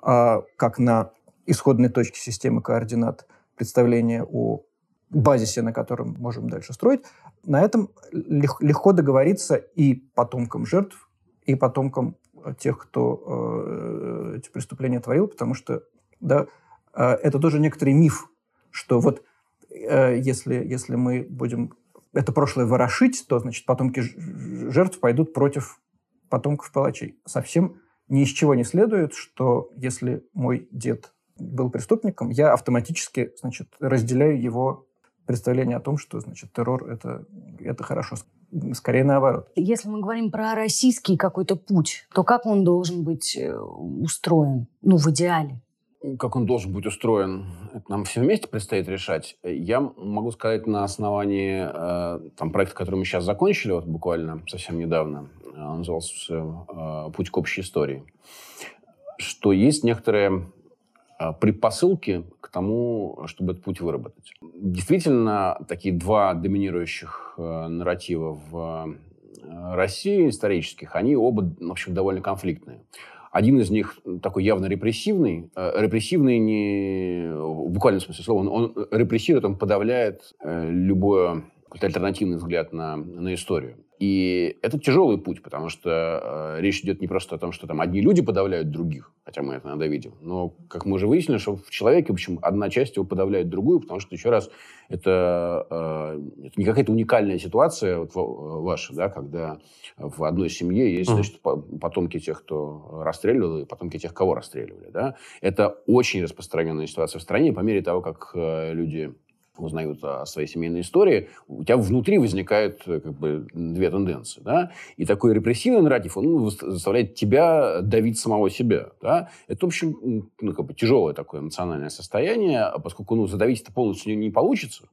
[SPEAKER 4] а, как на исходной точке системы координат, представление о базисе, на котором можем дальше строить, на этом легко договориться и потомкам жертв, и потомкам э, тех, кто э, эти преступления творил, потому что да, э, это тоже некоторый миф, что вот э, если, если мы будем это прошлое ворошить, то, значит, потомки жертв пойдут против потомков палачей. Совсем ни из чего не следует, что если мой дед был преступником, я автоматически, значит, разделяю его представление о том, что, значит, террор это, это хорошо. Скорее наоборот.
[SPEAKER 1] Если мы говорим про российский какой-то путь, то как он должен быть э, устроен, ну, в идеале?
[SPEAKER 3] Как он должен быть устроен, это нам все вместе предстоит решать. Я могу сказать на основании э, там, проекта, который мы сейчас закончили, вот буквально совсем недавно, он назывался э, «Путь к общей истории», что есть некоторые предпосылки к тому, чтобы этот путь выработать. Действительно, такие два доминирующих э, нарратива в э, России исторических, они оба, в общем, довольно конфликтные. Один из них такой явно репрессивный. Э, репрессивный не в буквальном смысле слова. Он, он репрессирует, он подавляет любой альтернативный взгляд на, на историю. И это тяжелый путь, потому что э, речь идет не просто о том, что там одни люди подавляют других, хотя мы это иногда видим, но, как мы уже выяснили, что в человеке, в общем, одна часть его подавляет другую, потому что, еще раз, это, э, это не какая-то уникальная ситуация вот, ваша, да, когда в одной семье есть, значит, потомки тех, кто расстреливал, и потомки тех, кого расстреливали, да. Это очень распространенная ситуация в стране, по мере того, как э, люди узнают о своей семейной истории, у тебя внутри возникают э, как бы две тенденции. Да? И такой репрессивный нарратив, он заставляет тебя давить самого себя. Да? Это, в общем, ну, как бы тяжелое такое эмоциональное состояние, поскольку ну, задавить это полностью не, не получится.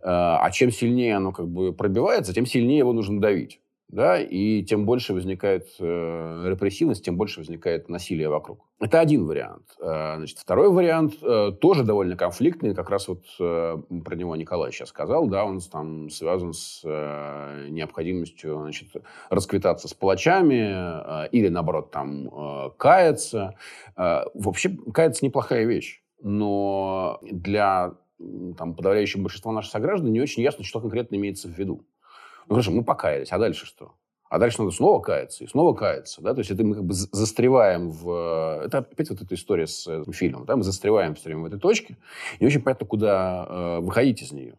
[SPEAKER 3] Э, а чем сильнее оно как бы пробивается, тем сильнее его нужно давить да, и тем больше возникает э, репрессивность, тем больше возникает насилие вокруг. Это один вариант. Э, значит, второй вариант э, тоже довольно конфликтный, как раз вот э, про него Николай сейчас сказал, да, он там связан с э, необходимостью, значит, расквитаться с палачами э, или, наоборот, там, э, каяться. Э, вообще, каяться неплохая вещь, но для там, подавляющего большинства наших сограждан не очень ясно, что конкретно имеется в виду. Ну хорошо, мы покаялись, а дальше что? А дальше надо снова каяться и снова каяться. Да? То есть это мы как бы застреваем в... Это опять вот эта история с этим фильмом. Да? Мы застреваем все время в этой точке. И очень понятно, куда э, выходить из нее.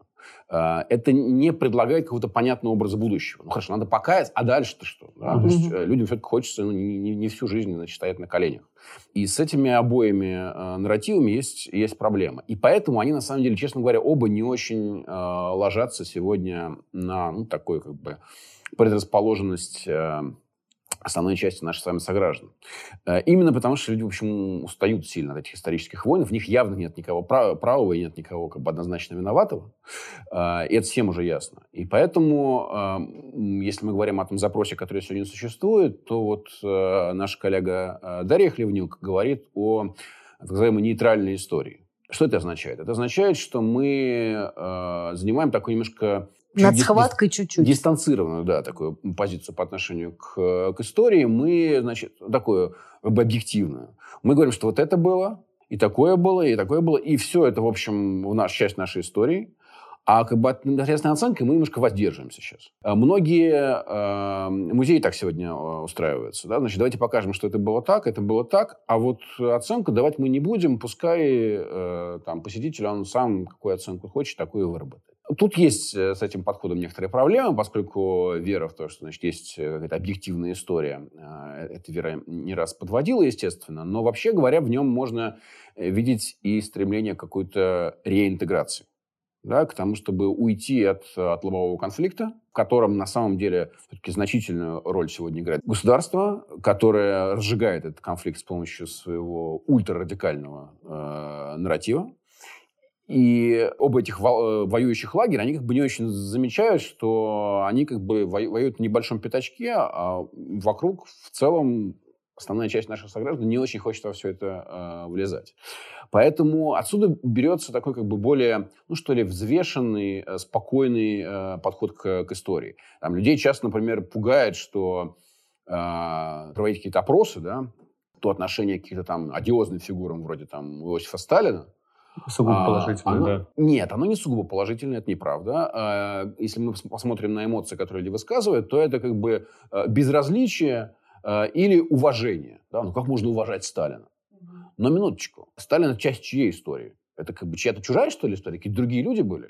[SPEAKER 3] Э, это не предлагает какого-то понятного образа будущего. Ну хорошо, надо покаяться, а дальше-то что? Да? Mm-hmm. То есть э, людям все-таки хочется ну, не, не, не всю жизнь значит, стоять на коленях. И с этими обоими э, нарративами есть, есть проблема. И поэтому они, на самом деле, честно говоря, оба не очень э, ложатся сегодня на ну, такой как бы предрасположенность э, основной части наших с вами сограждан. Э, именно потому, что люди, в общем, устают сильно от этих исторических войн. В них явно нет никого правого и нет никого как бы однозначно виноватого. Э, и это всем уже ясно. И поэтому, если мы говорим о том запросе, который сегодня существует, то вот наш коллега Дарья Хлевнюк говорит о так называемой нейтральной истории. Что это означает? Это означает, что мы занимаем такой немножко
[SPEAKER 1] над схваткой чуть-чуть.
[SPEAKER 3] Дистанцированную, да, такую позицию по отношению к, к истории. Мы, значит, такую объективную. Мы говорим, что вот это было, и такое было, и такое было, и все это, в общем, в наш, часть нашей истории. А как бы от непосредственной оценки мы немножко воздерживаемся сейчас. А многие э, музеи так сегодня э, устраиваются. Да? Значит, давайте покажем, что это было так, это было так, а вот оценку давать мы не будем, пускай э, там, посетитель, он сам какую оценку хочет, такую и выработает. Тут есть э, с этим подходом некоторые проблемы, поскольку вера в то, что значит, есть э, какая-то объективная история, э, эта вера не раз подводила, естественно, но вообще говоря, в нем можно видеть и стремление к какой-то реинтеграции да, к тому, чтобы уйти от, от лобового конфликта, в котором на самом деле все-таки значительную роль сегодня играет государство, которое разжигает этот конфликт с помощью своего ультрарадикального э, нарратива. И оба этих э, воюющих лагеря, они как бы не очень замечают, что они как бы воюют в небольшом пятачке, а вокруг в целом основная часть наших сограждан не очень хочет во все это э, влезать. Поэтому отсюда берется такой как бы более, ну что ли, взвешенный, э, спокойный э, подход к, к истории. Там людей часто, например, пугает, что э, проводить какие-то опросы, да, то отношение к каким-то там одиозным фигурам вроде там Иосифа Сталина,
[SPEAKER 2] Сугубо а, положительное,
[SPEAKER 3] оно,
[SPEAKER 2] да.
[SPEAKER 3] Нет, оно не сугубо положительное, это неправда. А, если мы посмотрим на эмоции, которые люди высказывают, то это как бы э, безразличие или уважение. Да? Ну, как можно уважать Сталина? Но минуточку. Сталин – это часть чьей истории? Это как бы чья-то чужая, что ли, история? Какие-то другие люди были?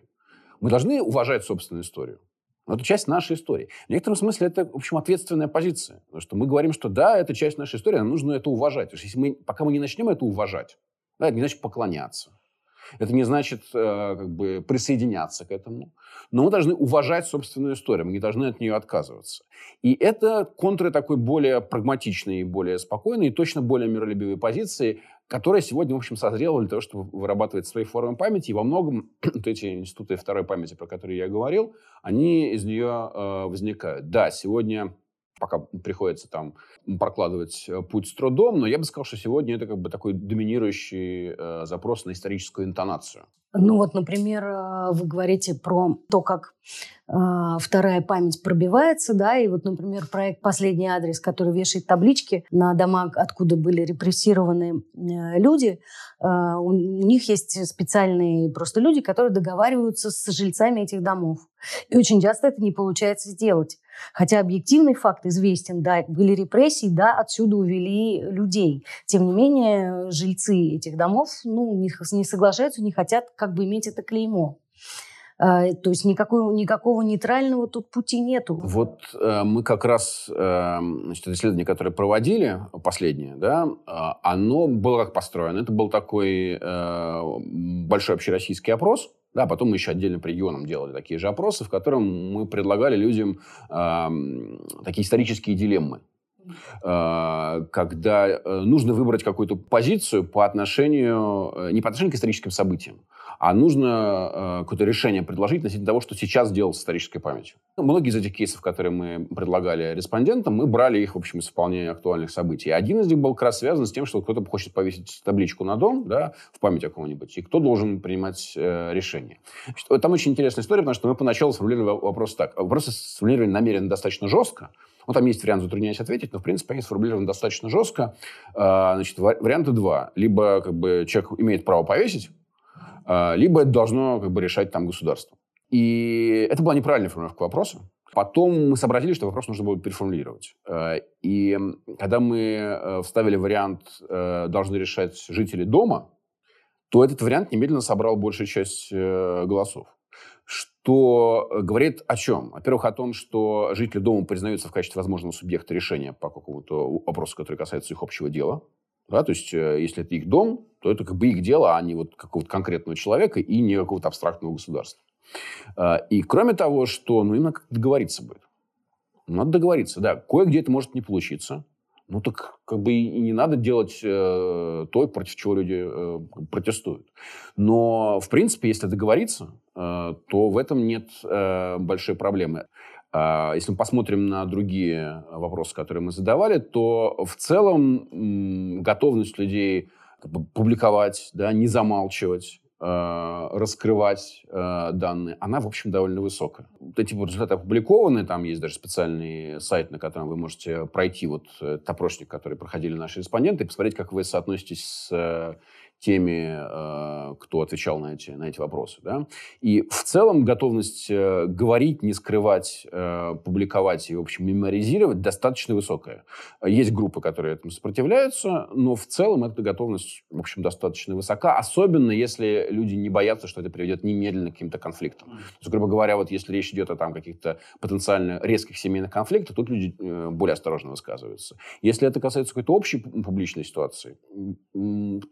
[SPEAKER 3] Мы должны уважать собственную историю. Но это часть нашей истории. В некотором смысле это, в общем, ответственная позиция. Потому что мы говорим, что да, это часть нашей истории, нам нужно это уважать. Потому что если мы, пока мы не начнем это уважать, да, это не значит поклоняться. Это не значит э, как бы присоединяться к этому. Но мы должны уважать собственную историю, мы не должны от нее отказываться. И это контры такой более прагматичной, более спокойной и точно более миролюбивой позиции, которая сегодня, в общем, созрела для того, чтобы вырабатывать свои формы памяти. И во многом вот эти институты второй памяти, про которые я говорил, они из нее э, возникают. Да, сегодня пока приходится там прокладывать э, путь с трудом, но я бы сказал, что сегодня это как бы такой доминирующий э, запрос на историческую интонацию.
[SPEAKER 1] Ну вот, например, э, вы говорите про то, как э, вторая память пробивается, да, и вот, например, проект «Последний адрес», который вешает таблички на дома, откуда были репрессированы э, люди, э, у них есть специальные просто люди, которые договариваются с жильцами этих домов. И очень часто это не получается сделать. Хотя объективный факт известен, да, были репрессии, да, отсюда увели людей. Тем не менее, жильцы этих домов ну, не, не соглашаются, не хотят как бы иметь это клеймо. А, то есть никакого, никакого нейтрального тут пути нету.
[SPEAKER 3] Вот э, мы как раз, э, значит, исследование, которое проводили, последнее, да, э, оно было как построено. Это был такой э, большой общероссийский опрос, да, потом мы еще отдельно по регионам делали такие же опросы, в котором мы предлагали людям э, такие исторические дилеммы. Э, когда э, нужно выбрать какую-то позицию по отношению, э, не по отношению к историческим событиям, а нужно э, какое-то решение предложить относительно того, что сейчас делать с исторической памятью. Многие из этих кейсов, которые мы предлагали респондентам, мы брали их, в общем, из вполне актуальных событий. Один из них был как раз связан с тем, что кто-то хочет повесить табличку на дом, да, в память о ком-нибудь, и кто должен принимать решение. Там очень интересная история, потому что мы поначалу сформулировали вопрос так. Вопросы сформулировали намеренно достаточно жестко, ну, там есть вариант, затрудняюсь ответить, но, в принципе, они сформулированы достаточно жестко. А, значит, варианты два. Либо как бы, человек имеет право повесить, а, либо это должно как бы, решать там государство. И это была неправильная формулировка вопроса. Потом мы сообразили, что вопрос нужно было переформулировать. А, и когда мы вставили вариант «должны решать жители дома», то этот вариант немедленно собрал большую часть э, голосов. Что говорит о чем? Во-первых, о том, что жители дома признаются в качестве возможного субъекта решения по какому-то вопросу, который касается их общего дела. Да, то есть, э, если это их дом, то это как бы их дело, а не вот какого-то конкретного человека и не какого-то абстрактного государства. А, и кроме того, что ну, им надо договориться будет. Надо договориться, да. Кое-где это может не получиться. Ну так как бы и не надо делать э, то, против чего люди э, протестуют. Но, в принципе, если договориться, э, то в этом нет э, большой проблемы. А, если мы посмотрим на другие вопросы, которые мы задавали, то в целом готовность людей публиковать, да, не замалчивать, раскрывать э, данные, она, в общем, довольно высокая. Вот эти вот результаты опубликованы, там есть даже специальный сайт, на котором вы можете пройти вот этот опросник, который проходили наши респонденты, и посмотреть, как вы соотноситесь с э, теми, э, кто отвечал на эти, на эти вопросы. Да? И в целом готовность э, говорить, не скрывать, э, публиковать и, в общем, меморизировать достаточно высокая. Есть группы, которые этому сопротивляются, но в целом эта готовность, в общем, достаточно высока, особенно если люди не боятся, что это приведет немедленно к каким-то конфликтам. То есть, грубо говоря, вот если речь идет о там каких-то потенциально резких семейных конфликтах, тут люди более осторожно высказываются. Если это касается какой-то общей публичной ситуации,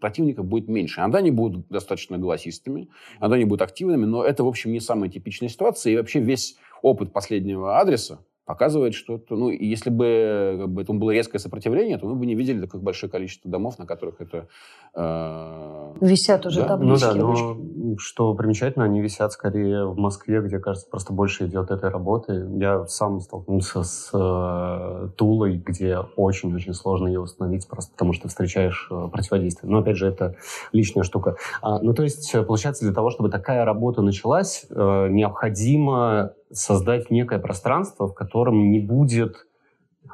[SPEAKER 3] противников будет меньше. Иногда они будут достаточно голосистыми, иногда они будут активными, но это, в общем, не самая типичная ситуация. И вообще весь опыт последнего адреса, показывает, что это, ну, если бы, как бы этому было резкое сопротивление, то мы бы не видели такое большое количество домов, на которых это...
[SPEAKER 1] Э, Висят уже да? таблички.
[SPEAKER 2] Ну да, но что примечательно, они висят скорее в Москве, где, кажется, просто больше идет этой работы. Я сам столкнулся с э, Тулой, где очень-очень сложно ее установить, просто потому что встречаешь э, противодействие. Но, опять же, это личная штука. А, ну, то есть, получается, для того, чтобы такая работа началась, э, необходимо создать некое пространство, в котором не будет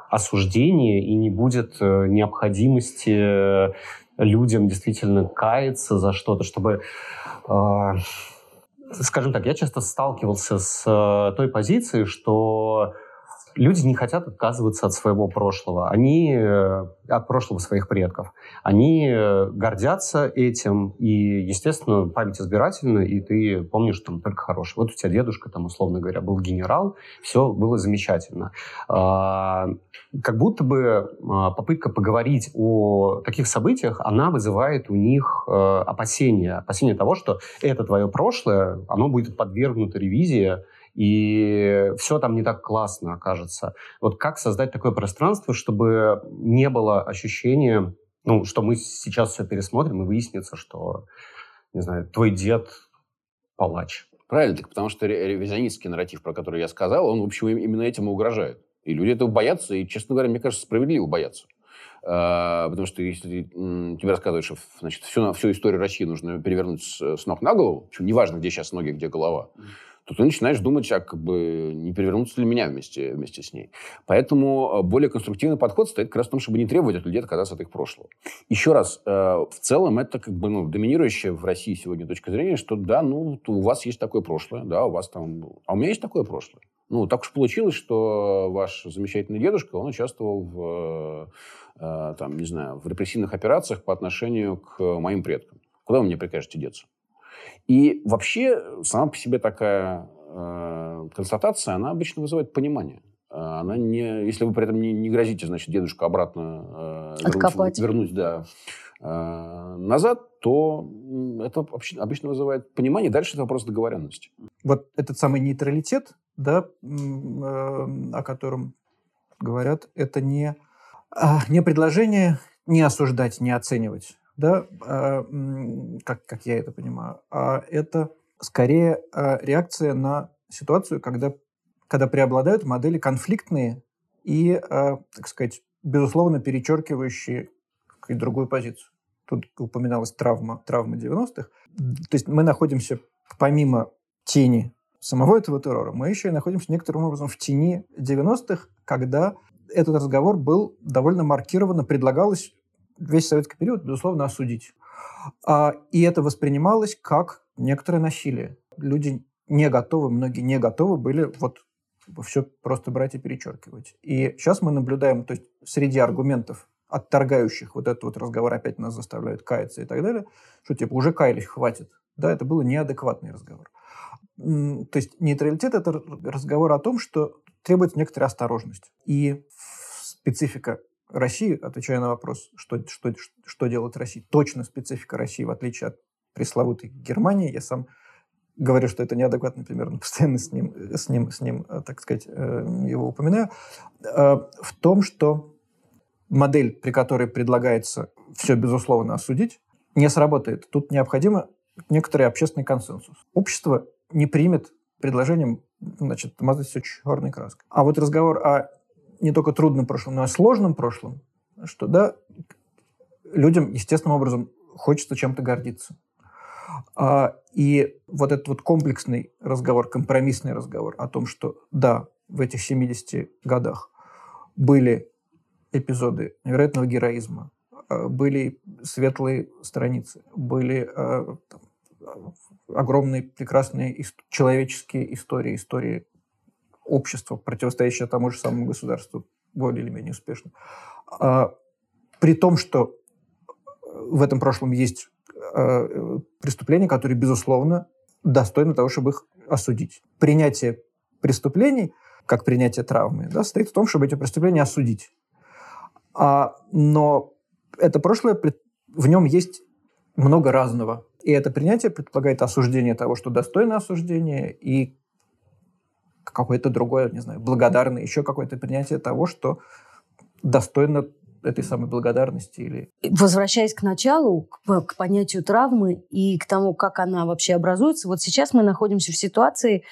[SPEAKER 2] осуждения и не будет э, необходимости э, людям действительно каяться за что-то, чтобы э, скажем так, я часто сталкивался с той позицией, что люди не хотят отказываться от своего прошлого, они э, от прошлого своих предков. Они э, гордятся этим, и, естественно, память избирательна, и ты помнишь там только хорошее. Вот у тебя дедушка, там, условно говоря, был генерал, все было замечательно. А, как будто бы а, попытка поговорить о таких событиях, она вызывает у них э, опасения. Опасения того, что это твое прошлое, оно будет подвергнуто ревизии, и все там не так классно окажется. Вот как создать такое пространство, чтобы не было ощущения, ну, что мы сейчас все пересмотрим и выяснится, что, не знаю, твой дед палач.
[SPEAKER 3] Правильно, так потому что ревизионистский нарратив, про который я сказал, он, в общем, именно этим и угрожает. И люди этого боятся, и, честно говоря, мне кажется, справедливо боятся. А, потому что если тебе рассказывают, что значит, всю, всю историю России нужно перевернуть с, с ног на голову, причем неважно, где сейчас ноги, где голова, то ты начинаешь думать, а как бы не перевернуться ли меня вместе, вместе с ней. Поэтому э, более конструктивный подход стоит как раз в том, чтобы не требовать от людей отказаться от их прошлого. Еще раз, э, в целом это как бы ну, доминирующая в России сегодня точка зрения, что да, ну, у вас есть такое прошлое, да, у вас там... А у меня есть такое прошлое. Ну, так уж получилось, что ваш замечательный дедушка, он участвовал в, э, там, не знаю, в репрессивных операциях по отношению к моим предкам. Куда вы мне прикажете деться? И вообще сама по себе такая э, констатация, она обычно вызывает понимание. Э, она не, если вы при этом не, не грозите, значит, дедушку обратно
[SPEAKER 1] э, вернуть,
[SPEAKER 3] вернуть да, э, назад, то это обычно вызывает понимание. Дальше это вопрос договоренности.
[SPEAKER 4] Вот этот самый нейтралитет, да, э, о котором говорят, это не, а, не предложение не осуждать, не оценивать да, а, как, как я это понимаю, а это скорее а, реакция на ситуацию, когда, когда преобладают модели конфликтные и, а, так сказать, безусловно, перечеркивающие другую позицию. Тут упоминалась травма, травма 90-х. То есть мы находимся, помимо тени самого этого террора, мы еще и находимся некоторым образом в тени 90-х, когда этот разговор был довольно маркированно, предлагалось весь советский период, безусловно, осудить. А, и это воспринималось как некоторое насилие. Люди не готовы, многие не готовы были вот все просто брать и перечеркивать. И сейчас мы наблюдаем, то есть среди аргументов, отторгающих вот этот вот разговор, опять нас заставляют каяться и так далее, что типа уже каялись, хватит. Да, это был неадекватный разговор. То есть нейтралитет – это разговор о том, что требует некоторой осторожности. И специфика России, отвечая на вопрос, что, что, что делает Россия, точно специфика России, в отличие от пресловутой Германии, я сам говорю, что это неадекватный пример, но постоянно с ним, с ним, с ним так сказать, э, его упоминаю, э, в том, что модель, при которой предлагается все, безусловно, осудить, не сработает. Тут необходимо некоторый общественный консенсус. Общество не примет предложением значит, мазать все черной краской. А вот разговор о не только трудном прошлом, но и сложном прошлом, что да, людям естественным образом хочется чем-то гордиться. А, и вот этот вот комплексный разговор, компромиссный разговор о том, что да, в этих 70 годах были эпизоды невероятного героизма, э, были светлые страницы, были э, там, огромные, прекрасные человеческие истории, истории общества, противостоящее тому же самому государству, более или менее успешно. А, при том, что в этом прошлом есть э, преступления, которые, безусловно, достойны того, чтобы их осудить. Принятие преступлений, как принятие травмы, да, состоит в том, чтобы эти преступления осудить. А, но это прошлое, в нем есть много разного. И это принятие предполагает осуждение того, что достойно осуждения, и какое-то другое, не знаю, благодарное, еще какое-то принятие того, что достойно этой самой благодарности или...
[SPEAKER 1] Возвращаясь к началу, к, к понятию травмы и к тому, как она вообще образуется, вот сейчас мы находимся в ситуации,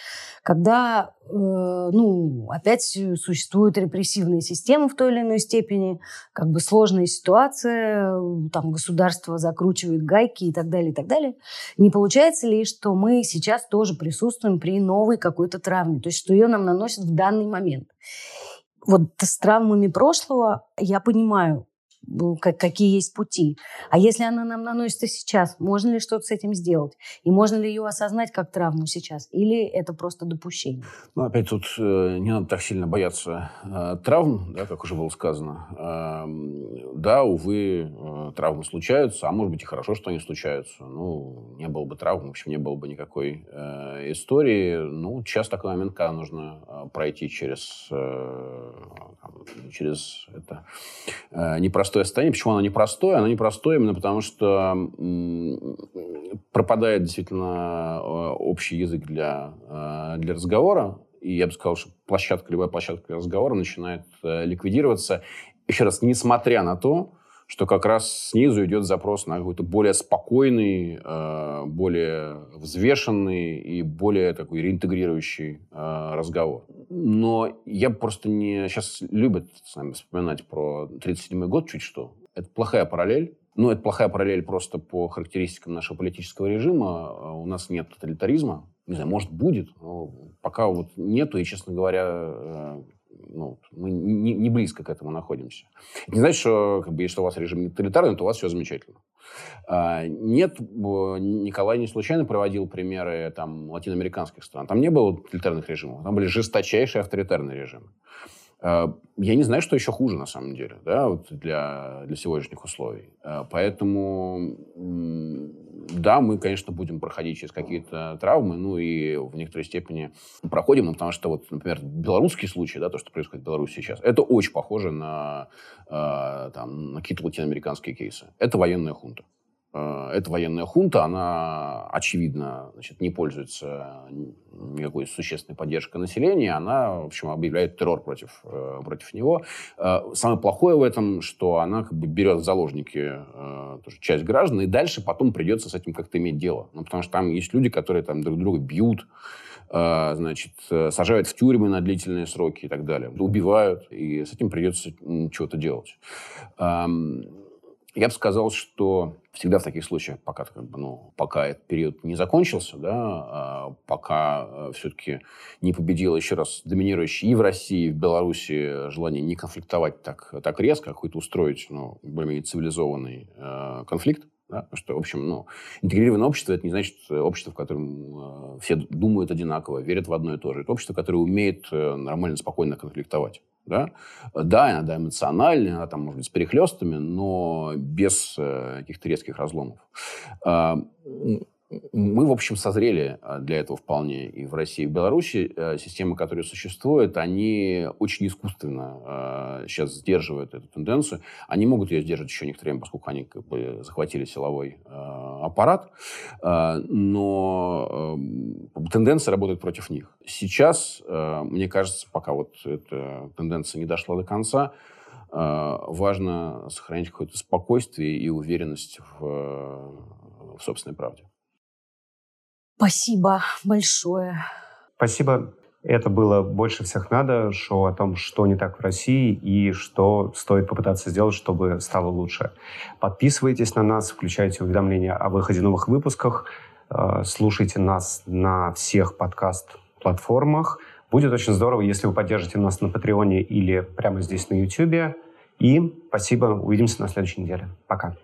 [SPEAKER 1] когда, э, ну, опять существуют репрессивные системы в той или иной степени, как бы сложная ситуация, там государство закручивает гайки и так далее, и так далее. Не получается ли, что мы сейчас тоже присутствуем при новой какой-то травме, то есть что ее нам наносят в данный момент? Вот с травмами прошлого я понимаю, какие есть пути. А если она нам наносится сейчас, можно ли что-то с этим сделать? И можно ли ее осознать как травму сейчас? Или это просто допущение?
[SPEAKER 3] Ну, опять тут э, не надо так сильно бояться э, травм, да, как уже было сказано. Э, да, увы, э, травмы случаются, а может быть и хорошо, что они случаются. Ну, не было бы травм, в общем, не было бы никакой истории. Ну, сейчас такой момент, когда нужно пройти через, через это э, непростое состояние. Почему оно непростое? Оно непростое именно потому, что пропадает действительно э, общий язык для, э, для разговора. И я бы сказал, что площадка, любая площадка для разговора начинает э, ликвидироваться. Еще раз, несмотря на то, что как раз снизу идет запрос на какой-то более спокойный, более взвешенный и более такой реинтегрирующий разговор. Но я просто не... Сейчас любят с нами вспоминать про 37-й год чуть что. Это плохая параллель. Ну, это плохая параллель просто по характеристикам нашего политического режима. У нас нет тоталитаризма. Не знаю, может, будет. Но пока вот нету. И, честно говоря, ну, мы не, не близко к этому находимся. Это не значит, что как бы, если у вас режим тоталитарный, то у вас все замечательно. А, нет, Николай не случайно проводил примеры там, латиноамериканских стран. Там не было тоталитарных режимов, там были жесточайшие авторитарные режимы. А, я не знаю, что еще хуже, на самом деле, да, вот для, для сегодняшних условий. А, поэтому да, мы, конечно, будем проходить через какие-то травмы, ну и в некоторой степени проходим, ну, потому что вот, например, белорусский случай, да, то, что происходит в Беларуси сейчас, это очень похоже на, э, там, на какие-то латиноамериканские кейсы. Это военная хунта. Э, эта военная хунта, она, очевидно, значит, не пользуется никакой существенной поддержкой населения. Она, в общем, объявляет террор против, э, против него. Э, самое плохое в этом, что она как бы берет в заложники тоже часть граждан, и дальше потом придется с этим как-то иметь дело. Ну, потому что там есть люди, которые там друг друга бьют, значит, сажают в тюрьмы на длительные сроки и так далее. Убивают, и с этим придется что-то делать. Я бы сказал, что всегда в таких случаях, пока, ну, пока этот период не закончился, да, а пока э, все-таки не победило еще раз доминирующее и в России, и в Беларуси желание не конфликтовать так, так резко, а какой-то устроить ну, более-менее цивилизованный э, конфликт, да? Потому что, в общем, ну, интегрированное общество – это не значит общество, в котором э, все думают одинаково, верят в одно и то же. Это общество, которое умеет э, нормально, спокойно конфликтовать. Да? да, иногда эмоционально, иногда там, может быть, с перехлестами, но без э, каких-то резких разломов. Э, мы, в общем, созрели а, для этого вполне и в России, и в Беларуси. Э, системы, которые существуют, они очень искусственно сейчас э, сдерживают эту тенденцию. Они могут ее сдерживать еще некоторое время, поскольку они как бы захватили силовой э, аппарат. Но тенденция работает против них. Сейчас, мне кажется, пока вот эта тенденция не дошла до конца, важно сохранить какое-то спокойствие и уверенность в, в собственной правде.
[SPEAKER 1] Спасибо большое.
[SPEAKER 2] Спасибо. Это было «Больше всех надо» шоу о том, что не так в России и что стоит попытаться сделать, чтобы стало лучше. Подписывайтесь на нас, включайте уведомления о выходе новых выпусках, э, слушайте нас на всех подкаст-платформах. Будет очень здорово, если вы поддержите нас на Патреоне или прямо здесь на YouTube. И спасибо. Увидимся на следующей неделе. Пока.